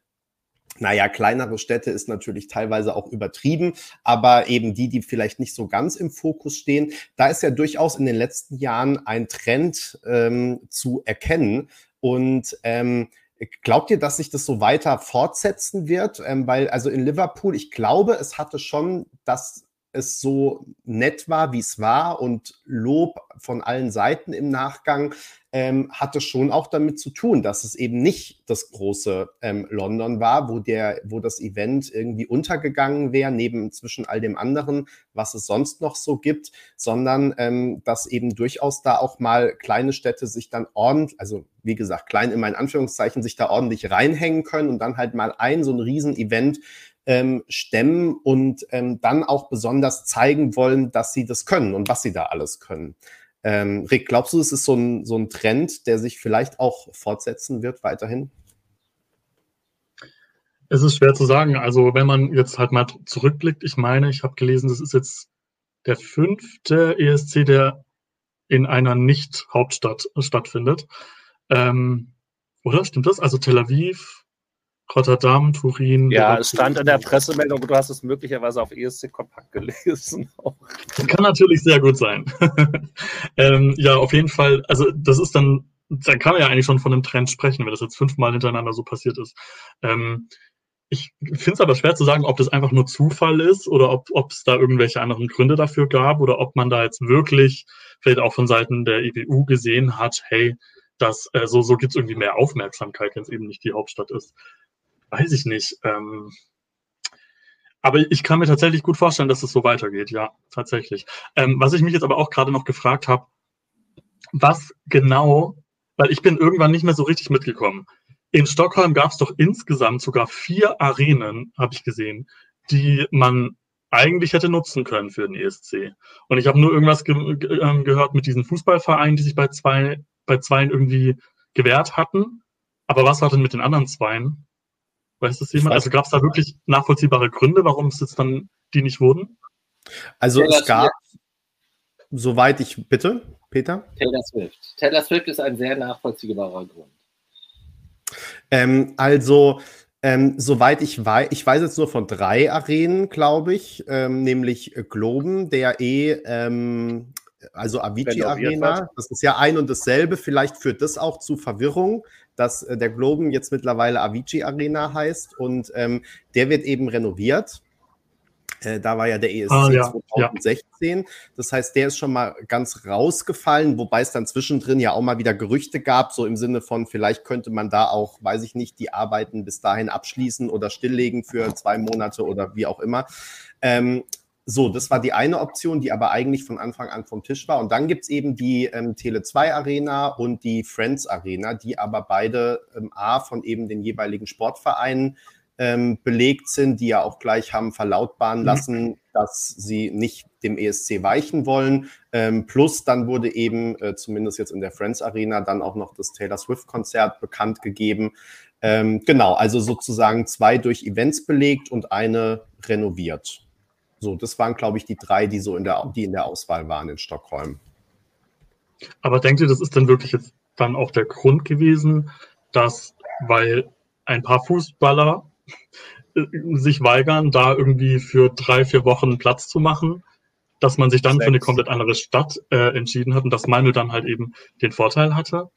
naja, kleinere Städte ist natürlich teilweise auch übertrieben, aber eben die, die vielleicht nicht so ganz im Fokus stehen, da ist ja durchaus in den letzten Jahren ein Trend ähm, zu erkennen. Und ähm, Glaubt ihr, dass sich das so weiter fortsetzen wird? Ähm, weil, also in Liverpool, ich glaube, es hatte schon das es so nett war, wie es war und Lob von allen Seiten im Nachgang ähm, hatte schon auch damit zu tun, dass es eben nicht das große ähm, London war, wo der, wo das Event irgendwie untergegangen wäre, neben zwischen all dem anderen, was es sonst noch so gibt, sondern ähm, dass eben durchaus da auch mal kleine Städte sich dann ordentlich, also wie gesagt, klein in meinen Anführungszeichen, sich da ordentlich reinhängen können und dann halt mal ein so ein Riesen-Event ähm, stemmen und ähm, dann auch besonders zeigen wollen, dass sie das können und was sie da alles können. Ähm, Rick, glaubst du, es ist so ein, so ein Trend, der sich vielleicht auch fortsetzen wird weiterhin? Es ist schwer zu sagen. Also wenn man jetzt halt mal zurückblickt, ich meine, ich habe gelesen, das ist jetzt der fünfte ESC, der in einer Nicht-Hauptstadt stattfindet. Ähm, oder stimmt das? Also Tel Aviv, Rotterdam, Turin. Ja, es stand in der Pressemeldung, du hast es möglicherweise auf ESC Kompakt gelesen. Kann natürlich sehr gut sein. ähm, ja, auf jeden Fall. Also das ist dann, da kann man ja eigentlich schon von einem Trend sprechen, wenn das jetzt fünfmal hintereinander so passiert ist. Ähm, ich finde es aber schwer zu sagen, ob das einfach nur Zufall ist oder ob es da irgendwelche anderen Gründe dafür gab oder ob man da jetzt wirklich vielleicht auch von Seiten der EBU gesehen hat, hey, das, äh, so, so gibt es irgendwie mehr Aufmerksamkeit, wenn es eben nicht die Hauptstadt ist. Weiß ich nicht. Ähm, aber ich kann mir tatsächlich gut vorstellen, dass es so weitergeht, ja, tatsächlich. Ähm, was ich mich jetzt aber auch gerade noch gefragt habe, was genau, weil ich bin irgendwann nicht mehr so richtig mitgekommen. In Stockholm gab es doch insgesamt sogar vier Arenen, habe ich gesehen, die man eigentlich hätte nutzen können für den ESC. Und ich habe nur irgendwas ge äh, gehört mit diesen Fußballvereinen, die sich bei zwei, bei zweien irgendwie gewehrt hatten. Aber was war denn mit den anderen zweien? Weiß das jemand? Also gab es da wirklich nachvollziehbare Gründe, warum es jetzt dann die nicht wurden? Also Taylor es gab, Swift. soweit ich bitte, Peter? Taylor Swift. Taylor Swift ist ein sehr nachvollziehbarer Grund. Ähm, also, ähm, soweit ich weiß, ich weiß jetzt nur von drei Arenen, glaube ich, ähm, nämlich Globen, der eh, ähm, also Avicii Arena, das ist ja ein und dasselbe. Vielleicht führt das auch zu Verwirrung, dass äh, der Globen jetzt mittlerweile Avicii Arena heißt und ähm, der wird eben renoviert. Äh, da war ja der ESC ah, ja, 2016. Ja. Das heißt, der ist schon mal ganz rausgefallen, wobei es dann zwischendrin ja auch mal wieder Gerüchte gab, so im Sinne von, vielleicht könnte man da auch, weiß ich nicht, die Arbeiten bis dahin abschließen oder stilllegen für zwei Monate oder wie auch immer. Ähm, so, das war die eine Option, die aber eigentlich von Anfang an vom Tisch war. Und dann gibt es eben die ähm, Tele 2 Arena und die Friends Arena, die aber beide ähm, A von eben den jeweiligen Sportvereinen ähm, belegt sind, die ja auch gleich haben verlautbaren mhm. lassen, mhm. dass sie nicht dem ESC weichen wollen. Ähm, plus dann wurde eben, äh, zumindest jetzt in der Friends Arena, dann auch noch das Taylor Swift-Konzert bekannt gegeben. Ähm, genau, also sozusagen zwei durch Events belegt und eine renoviert. So, das waren, glaube ich, die drei, die so in der, die in der Auswahl waren in Stockholm. Aber denkt ihr, das ist dann wirklich jetzt dann auch der Grund gewesen, dass, weil ein paar Fußballer sich weigern, da irgendwie für drei, vier Wochen Platz zu machen, dass man sich dann Sechs. für eine komplett andere Stadt äh, entschieden hat und dass Malmö dann halt eben den Vorteil hatte.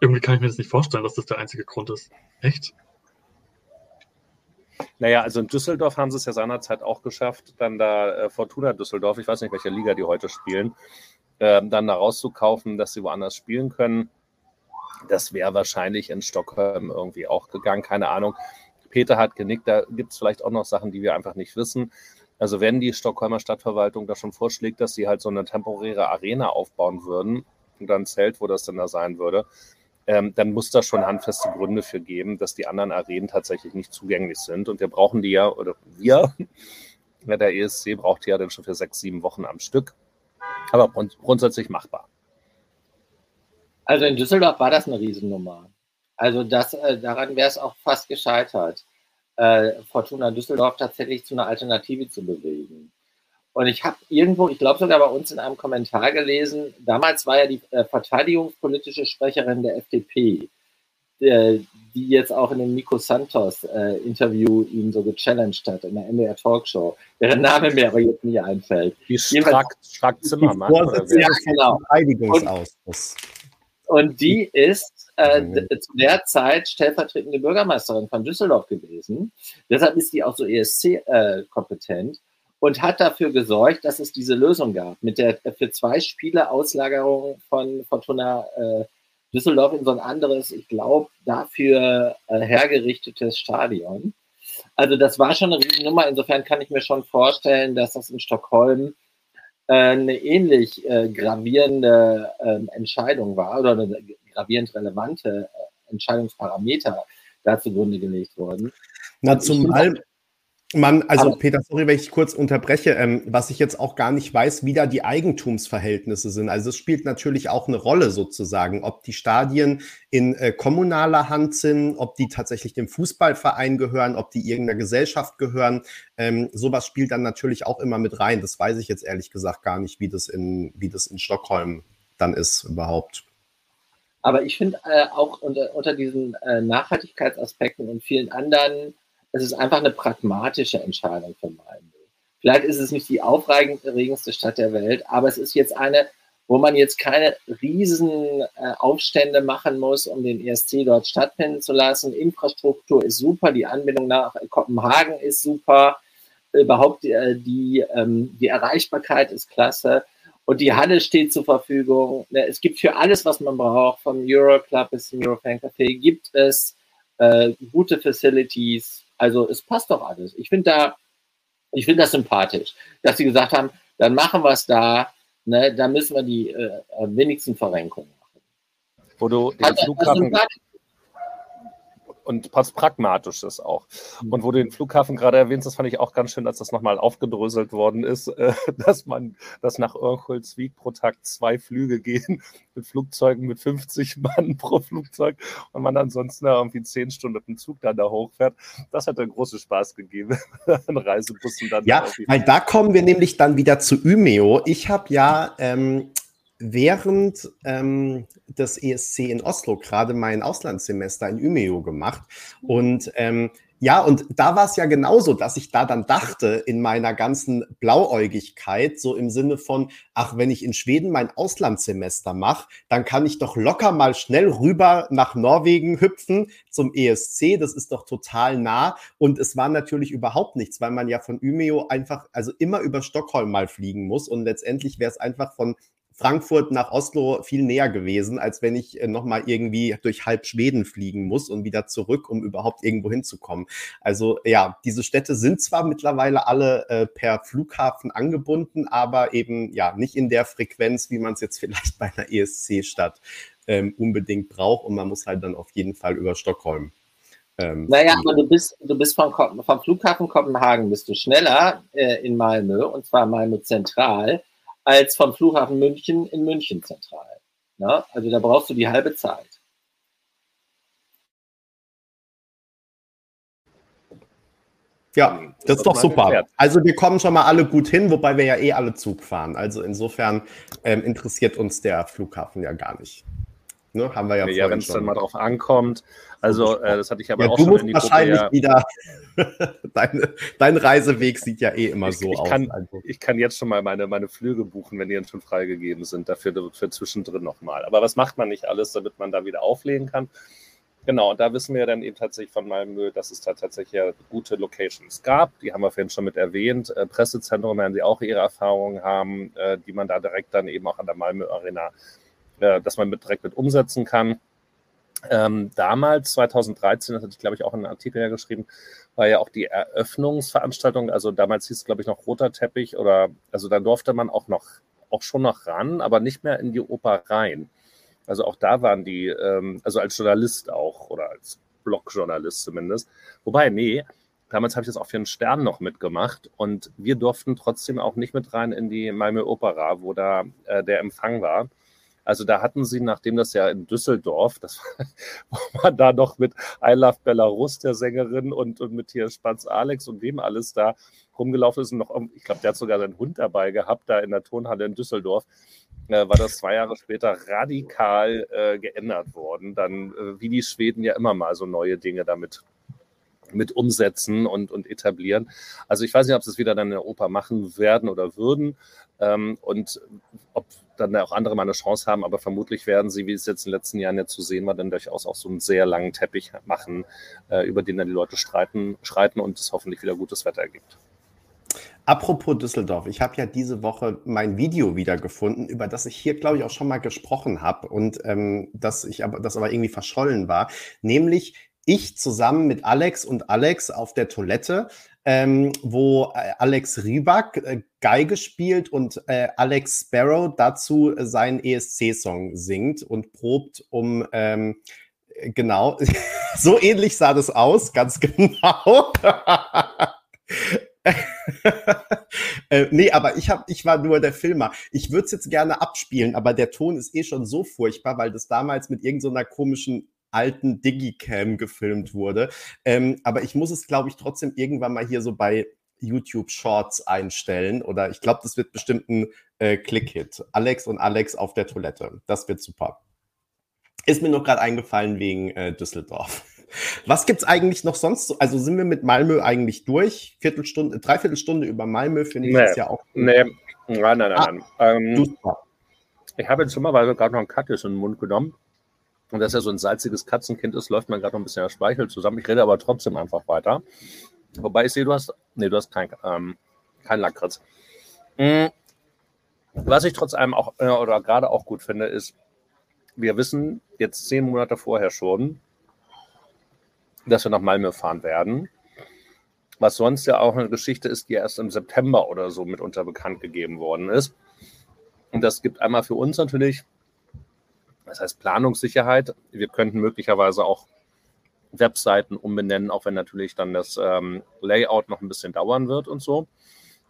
Irgendwie kann ich mir das nicht vorstellen, dass das der einzige Grund ist. Echt? Naja, also in Düsseldorf haben sie es ja seinerzeit auch geschafft, dann da äh, Fortuna Düsseldorf, ich weiß nicht, welche Liga die heute spielen, äh, dann da rauszukaufen, dass sie woanders spielen können. Das wäre wahrscheinlich in Stockholm irgendwie auch gegangen, keine Ahnung. Peter hat genickt, da gibt es vielleicht auch noch Sachen, die wir einfach nicht wissen. Also wenn die Stockholmer Stadtverwaltung da schon vorschlägt, dass sie halt so eine temporäre Arena aufbauen würden und dann Zelt, wo das dann da sein würde, ähm, dann muss da schon handfeste Gründe für geben, dass die anderen Arenen tatsächlich nicht zugänglich sind. Und wir brauchen die ja, oder wir, ja, der ESC braucht die ja dann schon für sechs, sieben Wochen am Stück. Aber grundsätzlich machbar. Also in Düsseldorf war das eine Riesennummer. Also das, äh, daran wäre es auch fast gescheitert, äh, Fortuna Düsseldorf tatsächlich zu einer Alternative zu bewegen. Und ich habe irgendwo, ich glaube sogar bei uns in einem Kommentar gelesen, damals war ja die äh, verteidigungspolitische Sprecherin der FDP, äh, die jetzt auch in dem Nico Santos äh, Interview ihn so gechallenged hat in der NDR Talkshow, deren Name mir aber jetzt nicht einfällt. Die Strack, Strack Zimmermann. Die ja, genau. Verteidigungsausschuss. Und, und die ist äh, mhm. zu der Zeit stellvertretende Bürgermeisterin von Düsseldorf gewesen. Deshalb ist die auch so ESC-kompetent äh, und hat dafür gesorgt, dass es diese Lösung gab mit der für zwei Spiele Auslagerung von Fortuna äh, Düsseldorf in so ein anderes, ich glaube, dafür äh, hergerichtetes Stadion. Also das war schon eine Riesennummer. Insofern kann ich mir schon vorstellen, dass das in Stockholm äh, eine ähnlich äh, gravierende ähm, Entscheidung war oder eine gravierend relevante äh, Entscheidungsparameter da zugrunde gelegt wurden. Na, zumal, Man, also Aber, Peter, sorry, wenn ich kurz unterbreche, ähm, was ich jetzt auch gar nicht weiß, wie da die Eigentumsverhältnisse sind. Also es spielt natürlich auch eine Rolle sozusagen, ob die Stadien in äh, kommunaler Hand sind, ob die tatsächlich dem Fußballverein gehören, ob die irgendeiner Gesellschaft gehören. Ähm, sowas spielt dann natürlich auch immer mit rein. Das weiß ich jetzt ehrlich gesagt gar nicht, wie das in, wie das in Stockholm dann ist überhaupt. Aber ich finde äh, auch unter, unter diesen äh, Nachhaltigkeitsaspekten und vielen anderen es ist einfach eine pragmatische Entscheidung von Malmö. Vielleicht ist es nicht die aufregendste Stadt der Welt, aber es ist jetzt eine, wo man jetzt keine riesen äh, Aufstände machen muss, um den ESC dort stattfinden zu lassen. Infrastruktur ist super, die Anbindung nach Kopenhagen ist super, überhaupt äh, die, ähm, die Erreichbarkeit ist klasse und die Halle steht zur Verfügung. Es gibt für alles, was man braucht, vom Euroclub bis zum Eurofan Café, gibt es äh, gute Facilities, also es passt doch alles. Ich finde da, ich finde das sympathisch, dass sie gesagt haben, dann machen wir es da, ne, da müssen wir die äh, wenigsten Verrenkungen machen. Wo du den also, Flughafen, und pragmatisch ist auch. Mhm. Und wo du den Flughafen gerade erwähnst, das fand ich auch ganz schön, als das nochmal aufgedröselt worden ist, äh, dass man, dass nach Örnschölzwig pro Tag zwei Flüge gehen mit Flugzeugen mit 50 Mann pro Flugzeug und man ansonsten irgendwie zehn Stunden mit dem Zug dann da hochfährt. Das hat einen großen Spaß gegeben, ein Reisebus dann. Ja, weil da kommen wir nämlich dann wieder zu Ümeo. Ich habe ja ähm, während ähm, des ESC in Oslo gerade mein Auslandssemester in Umeå gemacht. Und ähm, ja, und da war es ja genauso, dass ich da dann dachte in meiner ganzen Blauäugigkeit, so im Sinne von, ach, wenn ich in Schweden mein Auslandssemester mache, dann kann ich doch locker mal schnell rüber nach Norwegen hüpfen zum ESC. Das ist doch total nah. Und es war natürlich überhaupt nichts, weil man ja von Umeå einfach, also immer über Stockholm mal fliegen muss. Und letztendlich wäre es einfach von Frankfurt nach Oslo viel näher gewesen, als wenn ich äh, nochmal irgendwie durch halb Schweden fliegen muss und wieder zurück, um überhaupt irgendwo hinzukommen. Also ja, diese Städte sind zwar mittlerweile alle äh, per Flughafen angebunden, aber eben ja nicht in der Frequenz, wie man es jetzt vielleicht bei einer ESC-Stadt ähm, unbedingt braucht. Und man muss halt dann auf jeden Fall über Stockholm. Ähm, naja, aber du bist, du bist vom, vom Flughafen Kopenhagen bist du schneller äh, in Malmö und zwar Malmö zentral als vom Flughafen München in München zentral. Ja, also da brauchst du die halbe Zeit. Ja, das ist doch super. Also wir kommen schon mal alle gut hin, wobei wir ja eh alle Zug fahren. Also insofern ähm, interessiert uns der Flughafen ja gar nicht. Ne, haben wir ja, ja wenn es dann mal drauf ankommt. Also, äh, das hatte ich aber ja, auch du schon musst in die wahrscheinlich Gruppe, wieder. Deine, dein Reiseweg sieht ja eh immer ich, so ich aus. Kann, also. Ich kann jetzt schon mal meine, meine Flüge buchen, wenn die dann schon freigegeben sind, dafür für zwischendrin nochmal. Aber was macht man nicht alles, damit man da wieder auflegen kann? Genau, und da wissen wir dann eben tatsächlich von Malmö, dass es da tatsächlich ja gute Locations gab. Die haben wir vorhin schon mit erwähnt. Äh, Pressezentrum werden sie auch ihre Erfahrungen haben, äh, die man da direkt dann eben auch an der Malmö Arena äh, dass man mit, direkt mit umsetzen kann. Ähm, damals, 2013, das hatte ich glaube ich auch in einem Artikel ja geschrieben, war ja auch die Eröffnungsveranstaltung, also damals hieß es glaube ich noch roter Teppich oder, also da durfte man auch noch, auch schon noch ran, aber nicht mehr in die Oper rein. Also auch da waren die, ähm, also als Journalist auch oder als Blogjournalist zumindest. Wobei, nee, damals habe ich das auch für einen Stern noch mitgemacht und wir durften trotzdem auch nicht mit rein in die Malmö Opera, wo da äh, der Empfang war. Also da hatten sie, nachdem das ja in Düsseldorf, das wo man da noch mit I Love Belarus, der Sängerin, und, und mit hier Spatz Alex und wem alles da rumgelaufen ist und noch, ich glaube, der hat sogar seinen Hund dabei gehabt, da in der Tonhalle in Düsseldorf, äh, war das zwei Jahre später radikal äh, geändert worden. Dann, äh, wie die Schweden ja immer mal so neue Dinge damit mit umsetzen und, und etablieren. Also ich weiß nicht, ob sie es wieder dann in der Oper machen werden oder würden ähm, und ob dann auch andere mal eine Chance haben, aber vermutlich werden sie, wie es jetzt in den letzten Jahren ja zu sehen war, dann durchaus auch so einen sehr langen Teppich machen, äh, über den dann die Leute streiten, schreiten und es hoffentlich wieder gutes Wetter gibt. Apropos Düsseldorf, ich habe ja diese Woche mein Video wiedergefunden, über das ich hier, glaube ich, auch schon mal gesprochen habe und ähm, das ich aber das aber irgendwie verschollen war, nämlich ich zusammen mit Alex und Alex auf der Toilette, ähm, wo äh, Alex Rybak äh, Geige spielt und äh, Alex Sparrow dazu seinen ESC-Song singt und probt, um ähm, genau, so ähnlich sah das aus, ganz genau. äh, nee, aber ich, hab, ich war nur der Filmer. Ich würde es jetzt gerne abspielen, aber der Ton ist eh schon so furchtbar, weil das damals mit irgendeiner so komischen alten Digicam gefilmt wurde. Ähm, aber ich muss es, glaube ich, trotzdem irgendwann mal hier so bei YouTube Shorts einstellen. Oder ich glaube, das wird bestimmt ein äh, Click-Hit. Alex und Alex auf der Toilette. Das wird super. Ist mir noch gerade eingefallen wegen äh, Düsseldorf. Was gibt's eigentlich noch sonst? So? Also sind wir mit Malmö eigentlich durch? Viertelstunde, Dreiviertelstunde über Malmö finde ich nee, das ja auch. Nee, nein, nein, nein. Ah, nein. Ähm, ich habe jetzt weil wir gerade noch einen Katjes in den Mund genommen. Und dass er so ein salziges Katzenkind ist, läuft man gerade noch ein bisschen der Speichel zusammen. Ich rede aber trotzdem einfach weiter. Wobei ich sehe, du hast, nee, du hast kein, ähm, kein Lakritz. Mhm. Was ich trotz allem auch, äh, oder gerade auch gut finde, ist, wir wissen jetzt zehn Monate vorher schon, dass wir nach Malmö fahren werden. Was sonst ja auch eine Geschichte ist, die erst im September oder so mitunter bekannt gegeben worden ist. Und das gibt einmal für uns natürlich, das heißt Planungssicherheit. Wir könnten möglicherweise auch Webseiten umbenennen, auch wenn natürlich dann das ähm, Layout noch ein bisschen dauern wird und so.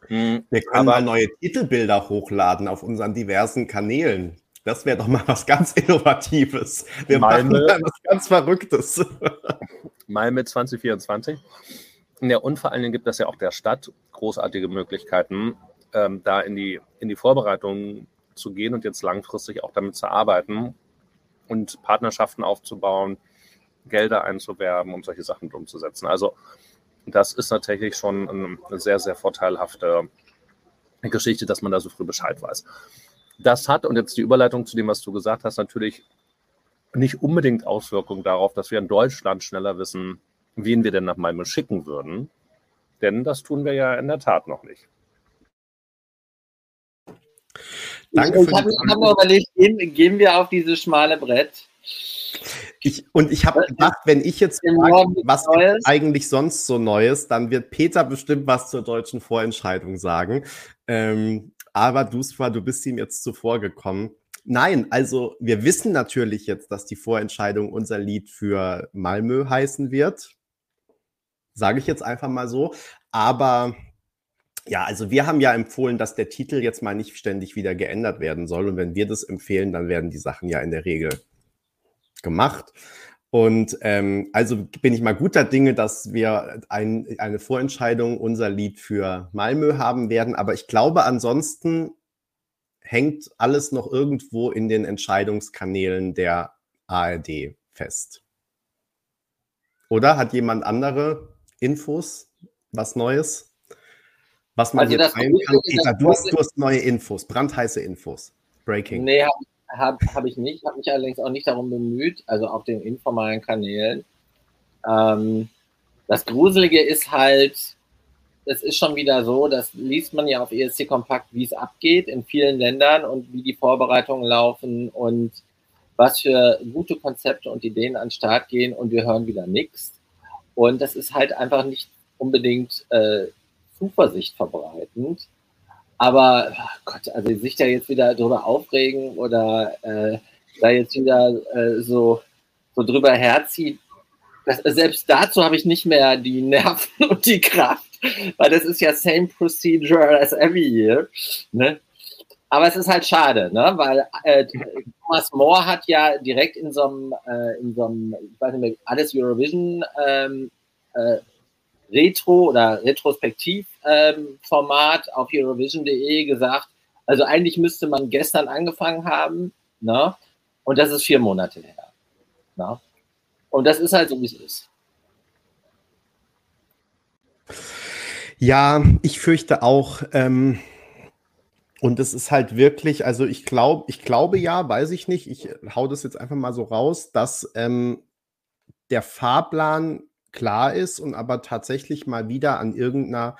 Hm, wir können aber, mal neue Titelbilder hochladen auf unseren diversen Kanälen. Das wäre doch mal was ganz Innovatives. Wir Malmö, machen was ganz Verrücktes. Malmö 2024. Ja, und vor allen Dingen gibt es ja auch der Stadt großartige Möglichkeiten, ähm, da in die, in die Vorbereitung zu gehen und jetzt langfristig auch damit zu arbeiten und Partnerschaften aufzubauen, Gelder einzuwerben und solche Sachen umzusetzen. Also das ist natürlich schon eine sehr, sehr vorteilhafte Geschichte, dass man da so früh Bescheid weiß. Das hat, und jetzt die Überleitung zu dem, was du gesagt hast, natürlich nicht unbedingt Auswirkungen darauf, dass wir in Deutschland schneller wissen, wen wir denn nach Malmö schicken würden. Denn das tun wir ja in der Tat noch nicht. Danke ich habe mir überlegt, gehen, gehen wir auf dieses schmale Brett. Ich, und ich habe gedacht, wenn ich jetzt frage, was eigentlich sonst so Neues, dann wird Peter bestimmt was zur deutschen Vorentscheidung sagen. Ähm, aber Dusfa, du bist ihm jetzt zuvor gekommen. Nein, also wir wissen natürlich jetzt, dass die Vorentscheidung unser Lied für Malmö heißen wird. Sage ich jetzt einfach mal so. Aber ja, also wir haben ja empfohlen, dass der Titel jetzt mal nicht ständig wieder geändert werden soll. Und wenn wir das empfehlen, dann werden die Sachen ja in der Regel gemacht. Und ähm, also bin ich mal guter Dinge, dass wir ein, eine Vorentscheidung, unser Lied für Malmö haben werden. Aber ich glaube, ansonsten hängt alles noch irgendwo in den Entscheidungskanälen der ARD fest. Oder hat jemand andere Infos, was Neues? Was man also jetzt rein kann? Peter, du hast, du hast neue Infos, brandheiße Infos. Breaking. Nee, habe hab ich nicht, habe mich allerdings auch nicht darum bemüht, also auf den informalen Kanälen. Ähm, das Gruselige ist halt, es ist schon wieder so, das liest man ja auf ESC Kompakt, wie es abgeht in vielen Ländern und wie die Vorbereitungen laufen und was für gute Konzepte und Ideen an den Start gehen und wir hören wieder nichts. Und das ist halt einfach nicht unbedingt äh, Zuversicht verbreitend. Aber oh Gott, also sich da jetzt wieder drüber aufregen oder äh, da jetzt wieder äh, so, so drüber herzieht, das, selbst dazu habe ich nicht mehr die Nerven und die Kraft, weil das ist ja same procedure as every year. Ne? Aber es ist halt schade, ne? weil äh, Thomas More hat ja direkt in so einem, äh, in so einem ich weiß nicht mehr, alles Eurovision ähm, äh, Retro- oder Retrospektiv-Format ähm, auf Eurovision.de gesagt, also eigentlich müsste man gestern angefangen haben, ne? und das ist vier Monate her. Ne? Und das ist halt so, wie es ist. Ja, ich fürchte auch. Ähm, und es ist halt wirklich, also ich glaube, ich glaube ja, weiß ich nicht, ich hau das jetzt einfach mal so raus, dass ähm, der Fahrplan klar ist und aber tatsächlich mal wieder an irgendeiner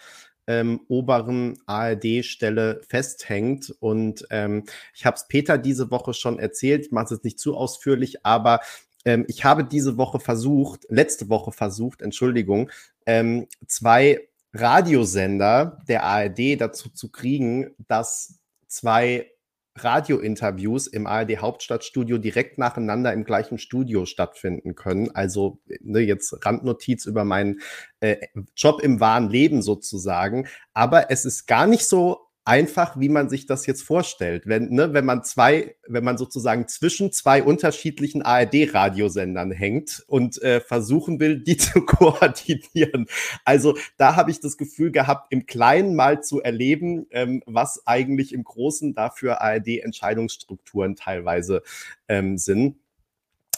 ähm, oberen ARD-Stelle festhängt. Und ähm, ich habe es Peter diese Woche schon erzählt, ich mache es jetzt nicht zu ausführlich, aber ähm, ich habe diese Woche versucht, letzte Woche versucht, Entschuldigung, ähm, zwei Radiosender der ARD dazu zu kriegen, dass zwei Radiointerviews im ARD Hauptstadtstudio direkt nacheinander im gleichen Studio stattfinden können. Also ne, jetzt Randnotiz über meinen äh, Job im wahren Leben sozusagen. Aber es ist gar nicht so einfach, wie man sich das jetzt vorstellt. Wenn, ne, wenn man zwei, wenn man sozusagen zwischen zwei unterschiedlichen ARD-Radiosendern hängt und äh, versuchen will, die zu koordinieren. Also da habe ich das Gefühl gehabt, im Kleinen mal zu erleben, ähm, was eigentlich im Großen dafür ARD-Entscheidungsstrukturen teilweise ähm, sind.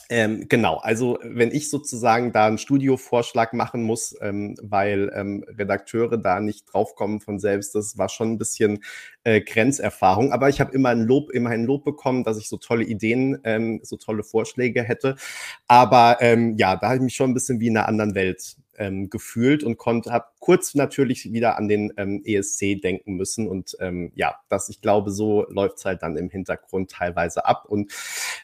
Ähm, genau, also wenn ich sozusagen da einen Studiovorschlag machen muss, ähm, weil ähm, Redakteure da nicht draufkommen von selbst, das war schon ein bisschen äh, Grenzerfahrung. Aber ich habe immer ein Lob, immer ein Lob bekommen, dass ich so tolle Ideen, ähm, so tolle Vorschläge hätte. Aber ähm, ja, da habe ich mich schon ein bisschen wie in einer anderen Welt ähm, gefühlt und konnte, habe kurz natürlich wieder an den ähm, ESC denken müssen. Und ähm, ja, das, ich glaube, so läuft es halt dann im Hintergrund teilweise ab. Und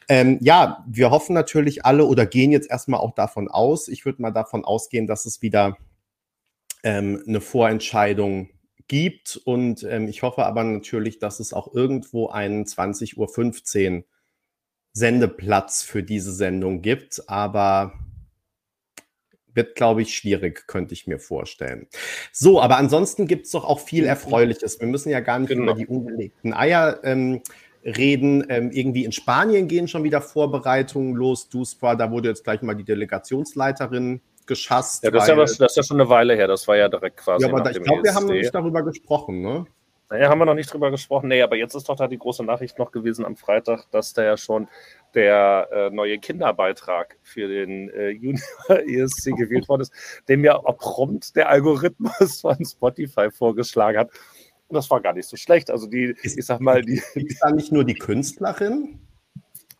ähm, ja, wir hoffen natürlich alle oder gehen jetzt erstmal auch davon aus, ich würde mal davon ausgehen, dass es wieder ähm, eine Vorentscheidung gibt. Und ähm, ich hoffe aber natürlich, dass es auch irgendwo einen 20.15 Uhr Sendeplatz für diese Sendung gibt, aber wird, glaube ich, schwierig, könnte ich mir vorstellen. So, aber ansonsten gibt es doch auch viel Erfreuliches. Wir müssen ja gar nicht genau. über die ungelegten Eier ähm, reden. Ähm, irgendwie in Spanien gehen schon wieder Vorbereitungen los. Duspra, da wurde jetzt gleich mal die Delegationsleiterin geschasst. Ja, das, ist ja, das ist ja schon eine Weile her. Das war ja direkt quasi. Ja, aber ich glaube, wir haben noch nicht darüber gesprochen, ne? Naja, haben wir noch nicht drüber gesprochen. Nee, aber jetzt ist doch da die große Nachricht noch gewesen am Freitag, dass da ja schon der äh, neue Kinderbeitrag für den äh, Junior ESC gewählt worden ist, dem ja auch prompt der Algorithmus von Spotify vorgeschlagen hat. Und das war gar nicht so schlecht. Also die, ist, ich sag mal, die. Ist da nicht nur die Künstlerin?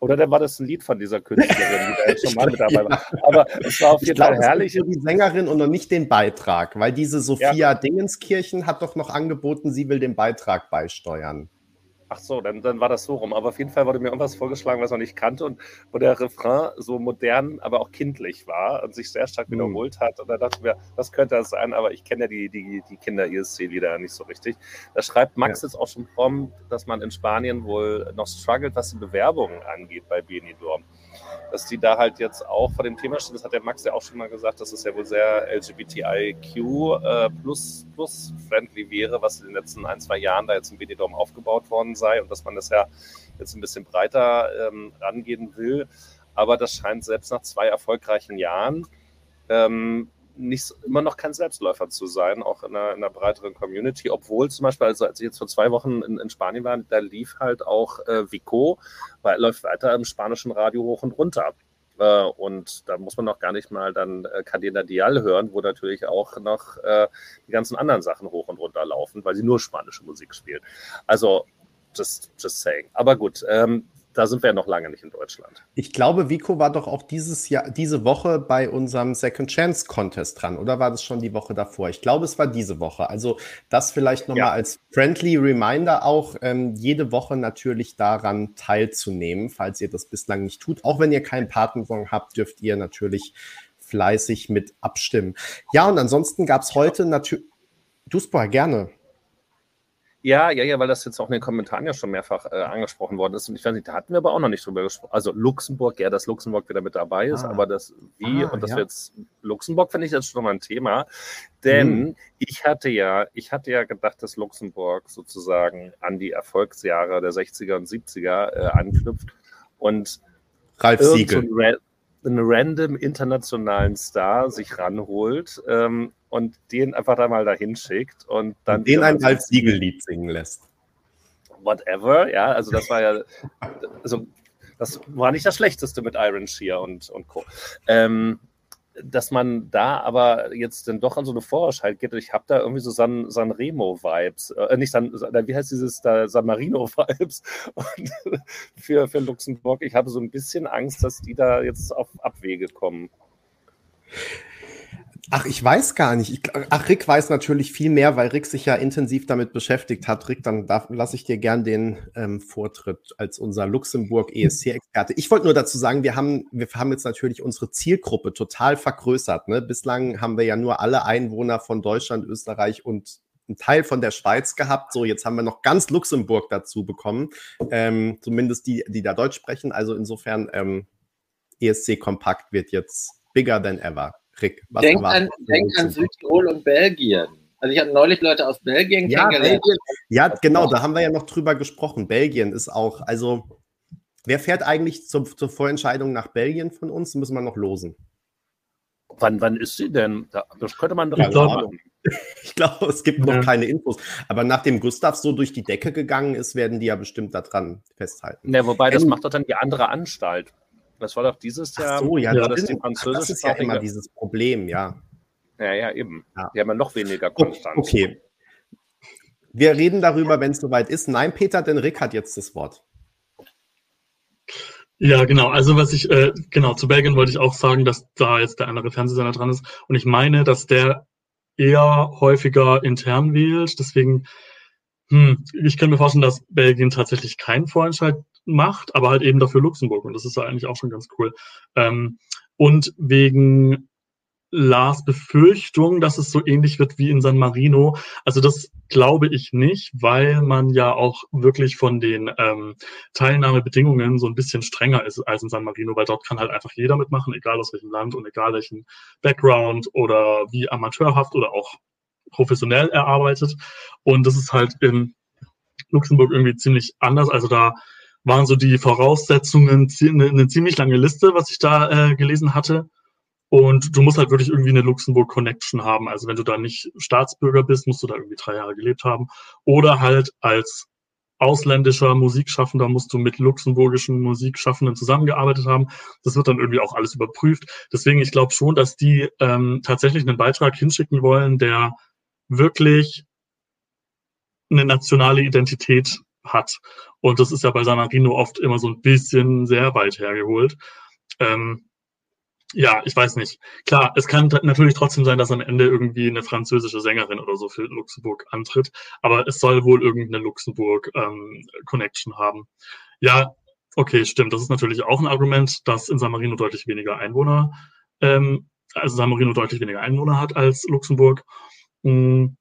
Oder dann war das ein Lied von dieser Künstlerin, die da schon mal mit dabei war. Aber es war auf jeden Fall herrlich. die Sängerin und noch nicht den Beitrag, weil diese Sophia ja. Dingenskirchen hat doch noch angeboten, sie will den Beitrag beisteuern. Ach so, dann, dann war das so rum. Aber auf jeden Fall wurde mir irgendwas vorgeschlagen, was man nicht kannte und wo der Refrain so modern, aber auch kindlich war und sich sehr stark hm. wiederholt hat. Und da dachte ich mir, das könnte das sein, aber ich kenne ja die, die, die Kinder-ESC-Lieder nicht so richtig. Da schreibt Max ja. jetzt auch schon prompt, dass man in Spanien wohl noch struggelt, was die Bewerbungen angeht bei Benidorm dass die da halt jetzt auch vor dem Thema stehen. Das hat der Max ja auch schon mal gesagt, dass es ja wohl sehr LGBTIQ äh, plus, plus friendly wäre, was in den letzten ein, zwei Jahren da jetzt im BD-Dom aufgebaut worden sei und dass man das ja jetzt ein bisschen breiter ähm, rangehen will. Aber das scheint selbst nach zwei erfolgreichen Jahren ähm, nicht immer noch kein Selbstläufer zu sein, auch in einer, in einer, breiteren Community, obwohl zum Beispiel, also als ich jetzt vor zwei Wochen in, in Spanien war, da lief halt auch äh, Vico, weil läuft weiter im spanischen Radio hoch und runter. Äh, und da muss man noch gar nicht mal dann äh, Cadena Dial hören, wo natürlich auch noch äh, die ganzen anderen Sachen hoch und runter laufen, weil sie nur spanische Musik spielt. Also just, just saying. Aber gut, ähm, da sind wir ja noch lange nicht in Deutschland. Ich glaube, Vico war doch auch dieses Jahr, diese Woche bei unserem Second Chance Contest dran, oder war das schon die Woche davor? Ich glaube, es war diese Woche. Also das vielleicht nochmal ja. als friendly Reminder auch, ähm, jede Woche natürlich daran teilzunehmen, falls ihr das bislang nicht tut. Auch wenn ihr keinen Patensong habt, dürft ihr natürlich fleißig mit abstimmen. Ja, und ansonsten gab es heute natürlich. Duspa, gerne. Ja, ja, ja, weil das jetzt auch in den Kommentaren ja schon mehrfach äh, angesprochen worden ist. Und ich weiß nicht, da hatten wir aber auch noch nicht drüber gesprochen. Also Luxemburg, ja, dass Luxemburg wieder mit dabei ist, ah. aber das wie ah, und das ja. jetzt Luxemburg finde ich jetzt schon mal ein Thema. Denn hm. ich hatte ja, ich hatte ja gedacht, dass Luxemburg sozusagen an die Erfolgsjahre der 60er und 70er äh, anknüpft und Ralf Siegel. So einen random internationalen Star sich ranholt ähm, und den einfach da mal dahin schickt und dann. Und den ein als Siegellied singen lässt. Whatever, ja, also das war ja, also das war nicht das Schlechteste mit Iron Shear und, und Co. Ähm, dass man da aber jetzt dann doch an so eine Vorerscheid geht. Ich habe da irgendwie so San, Sanremo-Vibes, äh, nicht San, wie heißt dieses da, San Marino-Vibes für, für Luxemburg. Ich habe so ein bisschen Angst, dass die da jetzt auf Abwege kommen. Ach, ich weiß gar nicht. Ich, ach, Rick weiß natürlich viel mehr, weil Rick sich ja intensiv damit beschäftigt hat. Rick, dann lasse ich dir gern den ähm, Vortritt als unser Luxemburg-ESC-Experte. Ich wollte nur dazu sagen, wir haben, wir haben jetzt natürlich unsere Zielgruppe total vergrößert. Ne? Bislang haben wir ja nur alle Einwohner von Deutschland, Österreich und einen Teil von der Schweiz gehabt. So, jetzt haben wir noch ganz Luxemburg dazu bekommen. Ähm, zumindest die, die da Deutsch sprechen. Also insofern, ähm, ESC Kompakt wird jetzt bigger than ever. Rick, was denk an, denk an Südtirol und Belgien. Also ich habe neulich Leute aus Belgien ja, kennengelernt. Belgien, ja, genau, da haben wir ja noch drüber gesprochen. Belgien ist auch, also wer fährt eigentlich zur, zur Vorentscheidung nach Belgien von uns? Müssen wir noch losen. Wann, wann ist sie denn? Das könnte man doch ich glaube, ich glaube, es gibt noch ja. keine Infos. Aber nachdem Gustav so durch die Decke gegangen ist, werden die ja bestimmt daran festhalten. Ja, wobei, das ähm, macht doch dann die andere Anstalt. Das war doch dieses Jahr. Ach so, ja, ja das, das ist ja immer dieses Problem, ja. Ja, ja, eben. Ja. Die haben ja noch weniger Konstanz. Okay. Wir reden darüber, wenn es soweit ist. Nein, Peter, denn Rick hat jetzt das Wort. Ja, genau. Also was ich, äh, genau, zu Belgien wollte ich auch sagen, dass da jetzt der andere Fernsehsender dran ist. Und ich meine, dass der eher häufiger intern wählt. Deswegen, hm, ich kann mir vorstellen, dass Belgien tatsächlich keinen Vorentscheid macht, aber halt eben dafür Luxemburg. Und das ist ja eigentlich auch schon ganz cool. Ähm, und wegen Lars Befürchtung, dass es so ähnlich wird wie in San Marino. Also das glaube ich nicht, weil man ja auch wirklich von den ähm, Teilnahmebedingungen so ein bisschen strenger ist als in San Marino, weil dort kann halt einfach jeder mitmachen, egal aus welchem Land und egal welchen Background oder wie amateurhaft oder auch professionell erarbeitet. Und das ist halt in Luxemburg irgendwie ziemlich anders. Also da waren so die Voraussetzungen eine, ziemlich lange Liste, was ich da äh, gelesen hatte. Und du musst halt wirklich irgendwie eine Luxemburg-Connection haben. Also wenn du da nicht Staatsbürger bist, musst du da irgendwie drei Jahre gelebt haben. Oder halt als ausländischer Musikschaffender musst du mit luxemburgischen Musikschaffenden zusammengearbeitet haben. Das wird dann irgendwie auch alles überprüft. Deswegen, ich glaube schon, dass die ähm, tatsächlich einen Beitrag hinschicken wollen, der wirklich eine nationale Identität hat. Und das ist ja bei San Marino oft immer so ein bisschen sehr weit hergeholt. Ähm, ja, ich weiß nicht. Klar, es kann natürlich trotzdem sein, dass am Ende irgendwie eine französische Sängerin oder so für Luxemburg antritt, aber es soll wohl irgendeine Luxemburg-Connection ähm, haben. Ja, okay, stimmt. Das ist natürlich auch ein Argument, dass in San Marino deutlich weniger Einwohner, ähm, also San Marino deutlich weniger Einwohner hat als Luxemburg. Hm,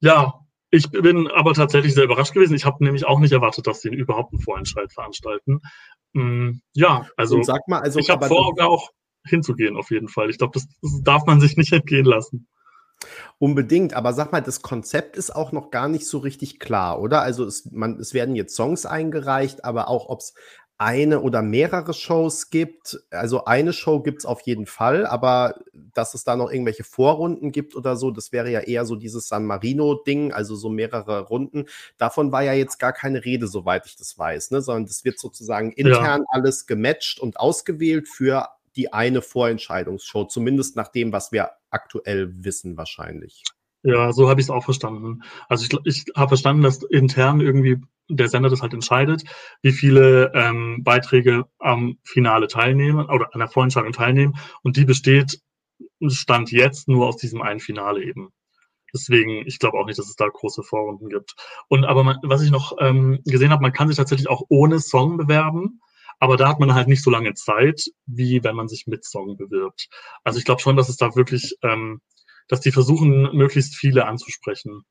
ja, ich bin aber tatsächlich sehr überrascht gewesen. Ich habe nämlich auch nicht erwartet, dass sie überhaupt einen Vorentscheid veranstalten. Hm, ja, also, sag mal, also ich habe vorher auch hinzugehen, auf jeden Fall. Ich glaube, das, das darf man sich nicht entgehen lassen. Unbedingt, aber sag mal, das Konzept ist auch noch gar nicht so richtig klar, oder? Also es, man, es werden jetzt Songs eingereicht, aber auch ob es eine oder mehrere Shows gibt. Also eine Show gibt es auf jeden Fall, aber dass es da noch irgendwelche Vorrunden gibt oder so, das wäre ja eher so dieses San Marino-Ding, also so mehrere Runden. Davon war ja jetzt gar keine Rede, soweit ich das weiß, ne? sondern das wird sozusagen intern ja. alles gematcht und ausgewählt für die eine Vorentscheidungsshow, zumindest nach dem, was wir aktuell wissen wahrscheinlich. Ja, so habe ich es auch verstanden. Also ich, ich habe verstanden, dass intern irgendwie der Sender das halt entscheidet, wie viele ähm, Beiträge am Finale teilnehmen oder an der Vorentscheidung teilnehmen. Und die besteht, Stand jetzt, nur aus diesem einen Finale eben. Deswegen, ich glaube auch nicht, dass es da große Vorrunden gibt. Und aber man, was ich noch ähm, gesehen habe, man kann sich tatsächlich auch ohne Song bewerben. Aber da hat man halt nicht so lange Zeit, wie wenn man sich mit Song bewirbt. Also ich glaube schon, dass es da wirklich, ähm, dass die versuchen, möglichst viele anzusprechen.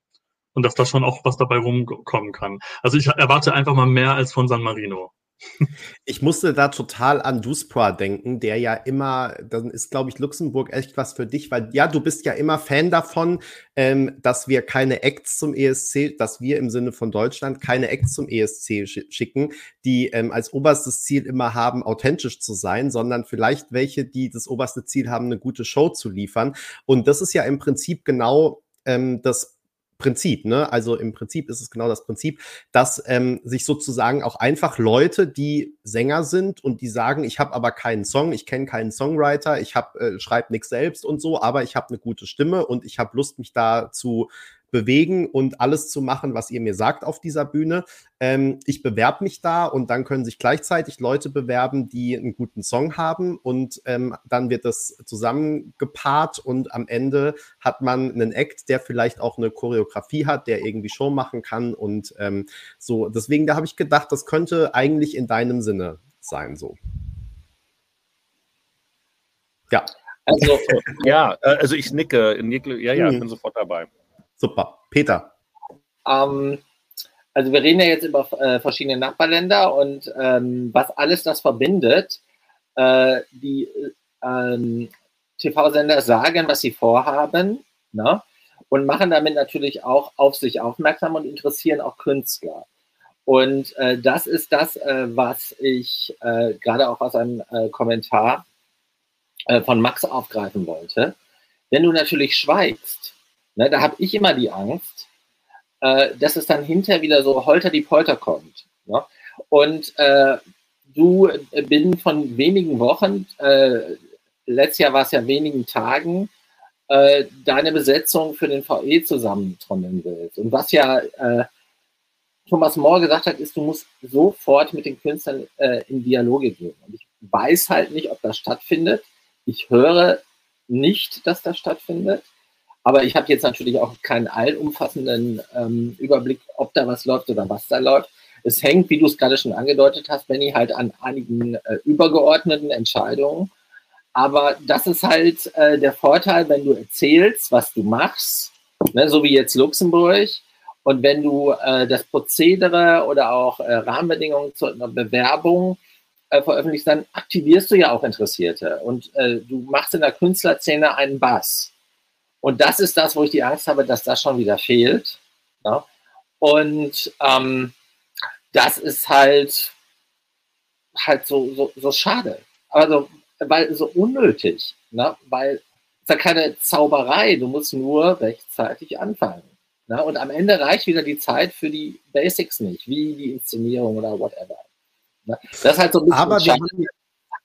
Und dass da schon auch was dabei rumkommen kann. Also ich erwarte einfach mal mehr als von San Marino. Ich musste da total an Duspra denken, der ja immer, dann ist, glaube ich, Luxemburg echt was für dich, weil ja, du bist ja immer Fan davon, ähm, dass wir keine Acts zum ESC, dass wir im Sinne von Deutschland keine Acts zum ESC sch schicken, die ähm, als oberstes Ziel immer haben, authentisch zu sein, sondern vielleicht welche, die das oberste Ziel haben, eine gute Show zu liefern. Und das ist ja im Prinzip genau ähm, das Prinzip, ne? Also im Prinzip ist es genau das Prinzip, dass ähm, sich sozusagen auch einfach Leute, die Sänger sind und die sagen, ich habe aber keinen Song, ich kenne keinen Songwriter, ich habe äh, schreibe nichts selbst und so, aber ich habe eine gute Stimme und ich habe Lust, mich da zu bewegen und alles zu machen, was ihr mir sagt auf dieser Bühne. Ähm, ich bewerbe mich da und dann können sich gleichzeitig Leute bewerben, die einen guten Song haben und ähm, dann wird das zusammengepaart und am Ende hat man einen Act, der vielleicht auch eine Choreografie hat, der irgendwie Show machen kann und ähm, so. Deswegen, da habe ich gedacht, das könnte eigentlich in deinem Sinne sein, so. Ja. Also, ja, äh, also ich nicke, nicke ja, ja, mhm. bin sofort dabei. Super. Peter. ähm, also wir reden ja jetzt über äh, verschiedene Nachbarländer und ähm, was alles das verbindet. Äh, die ähm, TV-Sender sagen, was sie vorhaben ne? und machen damit natürlich auch auf sich aufmerksam und interessieren auch Künstler. Und äh, das ist das, äh, was ich äh, gerade auch aus einem äh, Kommentar äh, von Max aufgreifen wollte. Wenn du natürlich schweigst, ne, da habe ich immer die Angst, äh, dass es dann hinterher wieder so holter die Polter kommt. Ne? Und äh, du äh, binnen von wenigen Wochen, äh, letztes Jahr war es ja wenigen Tagen, äh, deine Besetzung für den VE zusammentrommeln willst. Und was ja äh, Thomas Mohr gesagt hat, ist, du musst sofort mit den Künstlern in Dialoge gehen. Und ich weiß halt nicht, ob das stattfindet. Ich höre nicht, dass das stattfindet. Aber ich habe jetzt natürlich auch keinen allumfassenden ähm, Überblick, ob da was läuft oder was da läuft. Es hängt, wie du es gerade schon angedeutet hast, Benny, halt an einigen äh, übergeordneten Entscheidungen. Aber das ist halt äh, der Vorteil, wenn du erzählst, was du machst, ne, so wie jetzt Luxemburg. Und wenn du äh, das Prozedere oder auch äh, Rahmenbedingungen zur Bewerbung äh, veröffentlichst, dann aktivierst du ja auch Interessierte. Und äh, du machst in der Künstlerszene einen Bass. Und das ist das, wo ich die Angst habe, dass das schon wieder fehlt. Ja? Und ähm, das ist halt, halt so, so, so schade. Also, weil so unnötig, ne? weil es ist ja keine Zauberei, du musst nur rechtzeitig anfangen. Ne? Und am Ende reicht wieder die Zeit für die Basics nicht, wie die Inszenierung oder whatever. Ne? Das ist halt so ein bisschen Aber schade.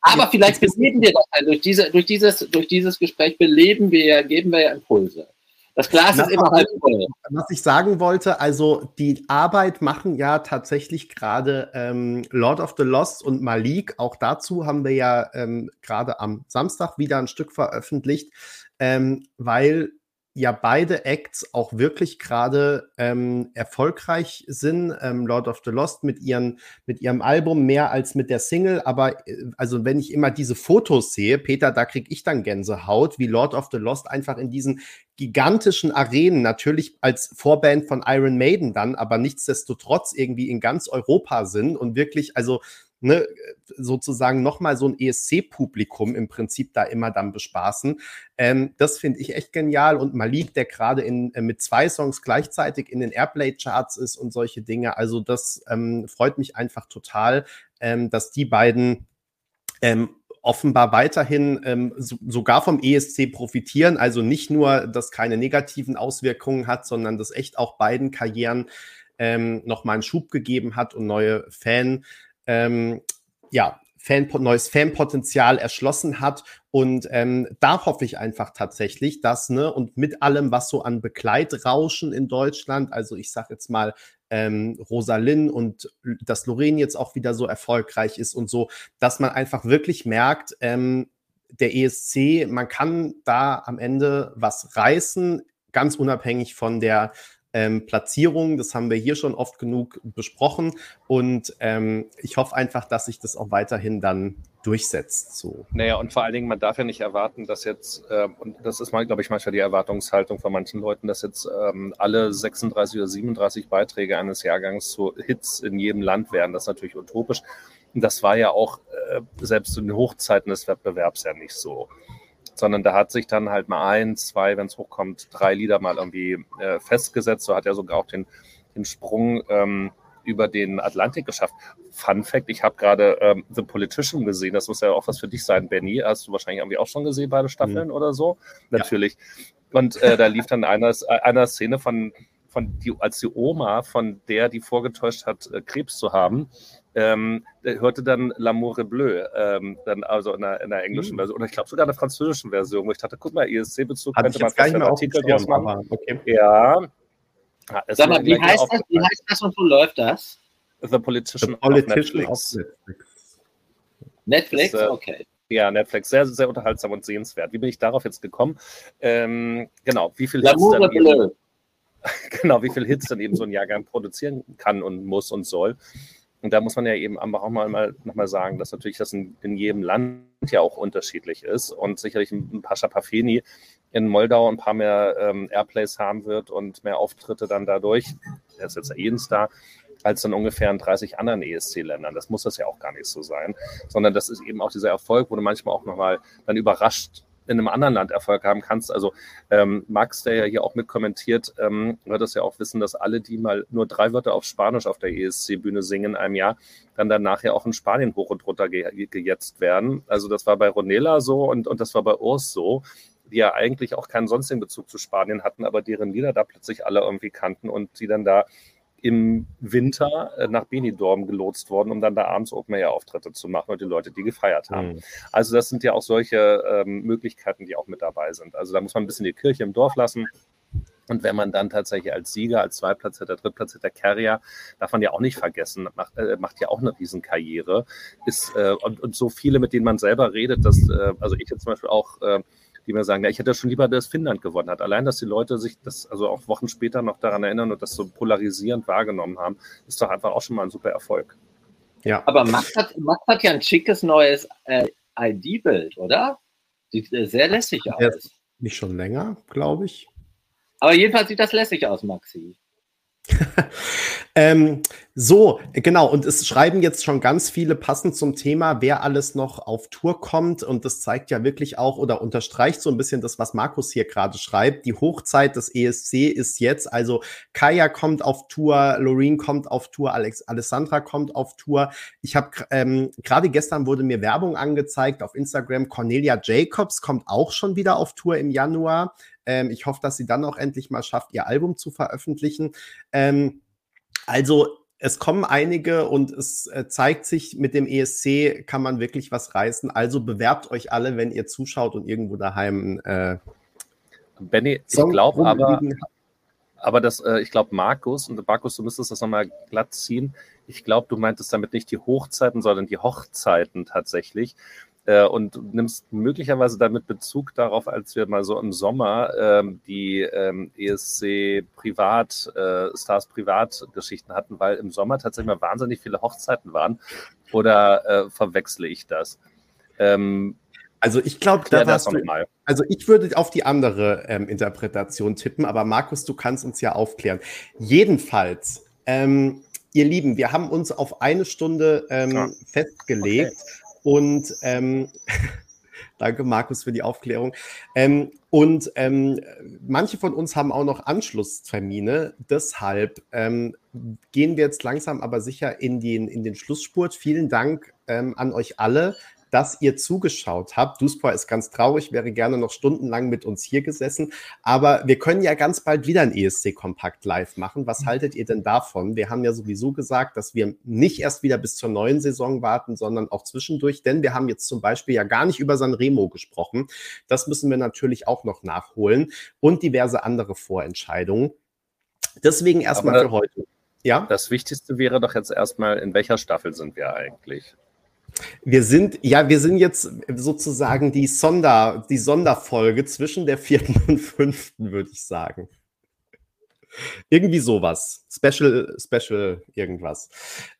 Aber vielleicht beleben wir das durch, diese, durch, dieses, durch dieses Gespräch beleben wir, geben wir ja Impulse. Das Glas Na, ist immer halb voll. Was ich sagen wollte, also die Arbeit machen ja tatsächlich gerade ähm, Lord of the Lost und Malik. Auch dazu haben wir ja ähm, gerade am Samstag wieder ein Stück veröffentlicht, ähm, weil ja beide Acts auch wirklich gerade ähm, erfolgreich sind. Ähm, Lord of the Lost mit, ihren, mit ihrem Album mehr als mit der Single. Aber äh, also wenn ich immer diese Fotos sehe, Peter, da kriege ich dann Gänsehaut, wie Lord of the Lost einfach in diesen gigantischen Arenen, natürlich als Vorband von Iron Maiden dann, aber nichtsdestotrotz irgendwie in ganz Europa sind und wirklich, also ne, sozusagen nochmal so ein ESC-Publikum im Prinzip da immer dann bespaßen. Ähm, das finde ich echt genial. Und Malik, der gerade in, äh, mit zwei Songs gleichzeitig in den Airplay-Charts ist und solche Dinge. Also das ähm, freut mich einfach total, ähm, dass die beiden ähm, offenbar weiterhin ähm, so, sogar vom ESC profitieren. Also nicht nur, dass keine negativen Auswirkungen hat, sondern dass echt auch beiden Karrieren ähm, nochmal einen Schub gegeben hat und neue Fan, ähm, ja, Fan, neues Fanpotenzial erschlossen hat. Und ähm, da hoffe ich einfach tatsächlich, dass, ne, und mit allem, was so an Begleitrauschen in Deutschland, also ich sage jetzt mal, ähm, Rosalind und dass Lorraine jetzt auch wieder so erfolgreich ist und so, dass man einfach wirklich merkt, ähm, der ESC, man kann da am Ende was reißen, ganz unabhängig von der ähm, Platzierung. Das haben wir hier schon oft genug besprochen. Und ähm, ich hoffe einfach, dass sich das auch weiterhin dann durchsetzt. So. Naja, und vor allen Dingen, man darf ja nicht erwarten, dass jetzt, äh, und das ist mal, glaube ich, manchmal die Erwartungshaltung von manchen Leuten, dass jetzt ähm, alle 36 oder 37 Beiträge eines Jahrgangs zu Hits in jedem Land werden. Das ist natürlich utopisch. Und das war ja auch äh, selbst in den Hochzeiten des Wettbewerbs ja nicht so sondern da hat sich dann halt mal ein, zwei, wenn es hochkommt, drei Lieder mal irgendwie äh, festgesetzt. So hat er sogar auch den, den Sprung ähm, über den Atlantik geschafft. Fun Fact, ich habe gerade ähm, The Politician gesehen. Das muss ja auch was für dich sein, Benny. Hast du wahrscheinlich irgendwie auch schon gesehen, beide Staffeln mhm. oder so? Natürlich. Ja. Und äh, da lief dann einer, einer Szene von, von die, als die Oma, von der, die vorgetäuscht hat, äh, Krebs zu haben, ähm, hörte dann L'amour est bleu, ähm, dann also in der, in der englischen mhm. Version, oder ich glaube sogar in der französischen Version, wo ich dachte, guck mal, ESC-Bezug könnte man vielleicht einen Artikel draus machen. Okay. Ja. ja Sag mal, wie heißt, das, wie heißt das und wo läuft das? The Politician, The Politician auf Netflix. Auf Netflix, Netflix? Ist, äh, okay. Ja, Netflix, sehr, sehr unterhaltsam und sehenswert. Wie bin ich darauf jetzt gekommen? Ähm, genau, wie viel Hits dann eben, genau, wie viel Hits dann eben so ein Jahrgang produzieren kann und muss und soll. Und da muss man ja eben auch mal, mal nochmal sagen, dass natürlich das in, in, jedem Land ja auch unterschiedlich ist und sicherlich ein Pascha Pafeni in Moldau ein paar mehr ähm, Airplays haben wird und mehr Auftritte dann dadurch. er ist jetzt ein Star, als in ungefähr in 30 anderen ESC-Ländern. Das muss das ja auch gar nicht so sein, sondern das ist eben auch dieser Erfolg, wo du manchmal auch nochmal dann überrascht in einem anderen Land Erfolg haben kannst. Also ähm, Max, der ja hier auch mit kommentiert, ähm, wird das ja auch wissen, dass alle, die mal nur drei Wörter auf Spanisch auf der ESC-Bühne singen in einem Jahr, dann danach ja auch in Spanien hoch und runter ge gejetzt werden. Also das war bei Ronela so und, und das war bei Urs so die ja eigentlich auch keinen sonstigen Bezug zu Spanien hatten, aber deren Lieder da plötzlich alle irgendwie kannten und die dann da im Winter äh, nach Benidorm gelotst worden, um dann da abends Open-Air-Auftritte zu machen und die Leute, die gefeiert haben. Mhm. Also das sind ja auch solche ähm, Möglichkeiten, die auch mit dabei sind. Also da muss man ein bisschen die Kirche im Dorf lassen. Und wenn man dann tatsächlich als Sieger, als Zweitplatzierter, Drittplatzierter Carrier, darf man ja auch nicht vergessen, macht, äh, macht ja auch eine Riesenkarriere. Ist, äh, und, und so viele, mit denen man selber redet, dass, äh, also ich jetzt zum Beispiel auch äh, die mir sagen, ja, ich hätte schon lieber, dass Finnland gewonnen hat. Allein, dass die Leute sich das also auch Wochen später noch daran erinnern und das so polarisierend wahrgenommen haben, ist doch einfach auch schon mal ein super Erfolg. Ja. Aber Max hat, Max hat ja ein schickes neues äh, ID-Bild, oder? Sieht äh, sehr lässig aus. Nicht schon länger, glaube ich. Aber jedenfalls sieht das lässig aus, Maxi. ähm, so, genau. Und es schreiben jetzt schon ganz viele passend zum Thema, wer alles noch auf Tour kommt. Und das zeigt ja wirklich auch oder unterstreicht so ein bisschen das, was Markus hier gerade schreibt. Die Hochzeit des ESC ist jetzt. Also Kaya kommt auf Tour, Loreen kommt auf Tour, Alex, Alessandra kommt auf Tour. Ich habe ähm, gerade gestern wurde mir Werbung angezeigt auf Instagram. Cornelia Jacobs kommt auch schon wieder auf Tour im Januar. Ähm, ich hoffe, dass sie dann auch endlich mal schafft, ihr Album zu veröffentlichen. Ähm, also es kommen einige und es äh, zeigt sich, mit dem ESC kann man wirklich was reißen. Also bewerbt euch alle, wenn ihr zuschaut und irgendwo daheim. Äh, Benny, ich glaube aber, aber das, äh, ich glaube, Markus, und Markus, du müsstest das nochmal glatt ziehen. Ich glaube, du meintest damit nicht die Hochzeiten, sondern die Hochzeiten tatsächlich. Äh, und nimmst möglicherweise damit Bezug darauf, als wir mal so im Sommer ähm, die ähm, ESC Privat, äh, Stars Privatgeschichten hatten, weil im Sommer tatsächlich mal wahnsinnig viele Hochzeiten waren. Oder äh, verwechsle ich das? Ähm, also ich glaube, da das du, mal. Also ich würde auf die andere ähm, Interpretation tippen, aber Markus, du kannst uns ja aufklären. Jedenfalls, ähm, ihr Lieben, wir haben uns auf eine Stunde ähm, ja. festgelegt. Okay. Und ähm, danke, Markus, für die Aufklärung. Ähm, und ähm, manche von uns haben auch noch Anschlusstermine. Deshalb ähm, gehen wir jetzt langsam aber sicher in den, in den Schlussspurt. Vielen Dank ähm, an euch alle dass ihr zugeschaut habt. Duspa ist ganz traurig, wäre gerne noch stundenlang mit uns hier gesessen. Aber wir können ja ganz bald wieder ein ESC-Kompakt live machen. Was haltet ihr denn davon? Wir haben ja sowieso gesagt, dass wir nicht erst wieder bis zur neuen Saison warten, sondern auch zwischendurch. Denn wir haben jetzt zum Beispiel ja gar nicht über Sanremo gesprochen. Das müssen wir natürlich auch noch nachholen und diverse andere Vorentscheidungen. Deswegen erstmal für heute. Ja. Das Wichtigste wäre doch jetzt erstmal, in welcher Staffel sind wir eigentlich? Wir sind, ja, wir sind jetzt sozusagen die Sonder, die Sonderfolge zwischen der vierten und fünften, würde ich sagen. Irgendwie sowas. Special, Special, irgendwas.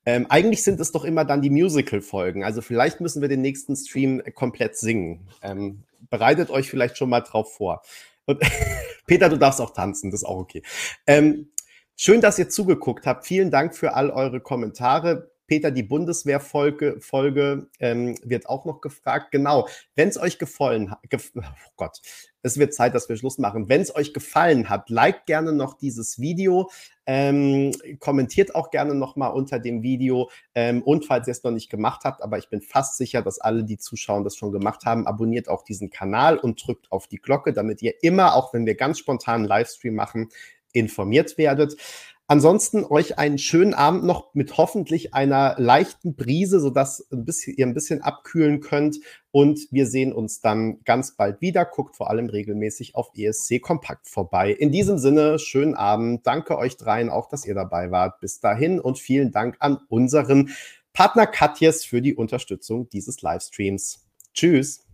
Ähm, eigentlich sind es doch immer dann die Musical-Folgen. Also vielleicht müssen wir den nächsten Stream komplett singen. Ähm, bereitet euch vielleicht schon mal drauf vor. Und Peter, du darfst auch tanzen, das ist auch okay. Ähm, schön, dass ihr zugeguckt habt. Vielen Dank für all eure Kommentare. Peter, die Bundeswehrfolge Folge, ähm, wird auch noch gefragt. Genau, wenn es euch gefallen hat, gef oh Gott, es wird Zeit, dass wir Schluss machen. Wenn es euch gefallen hat, liked gerne noch dieses Video, ähm, kommentiert auch gerne noch mal unter dem Video ähm, und falls ihr es noch nicht gemacht habt, aber ich bin fast sicher, dass alle, die zuschauen, das schon gemacht haben, abonniert auch diesen Kanal und drückt auf die Glocke, damit ihr immer, auch wenn wir ganz spontan einen Livestream machen, informiert werdet. Ansonsten euch einen schönen Abend noch mit hoffentlich einer leichten Brise, sodass ein bisschen, ihr ein bisschen abkühlen könnt. Und wir sehen uns dann ganz bald wieder. Guckt vor allem regelmäßig auf ESC Kompakt vorbei. In diesem Sinne, schönen Abend. Danke euch dreien auch, dass ihr dabei wart. Bis dahin und vielen Dank an unseren Partner Katjes für die Unterstützung dieses Livestreams. Tschüss.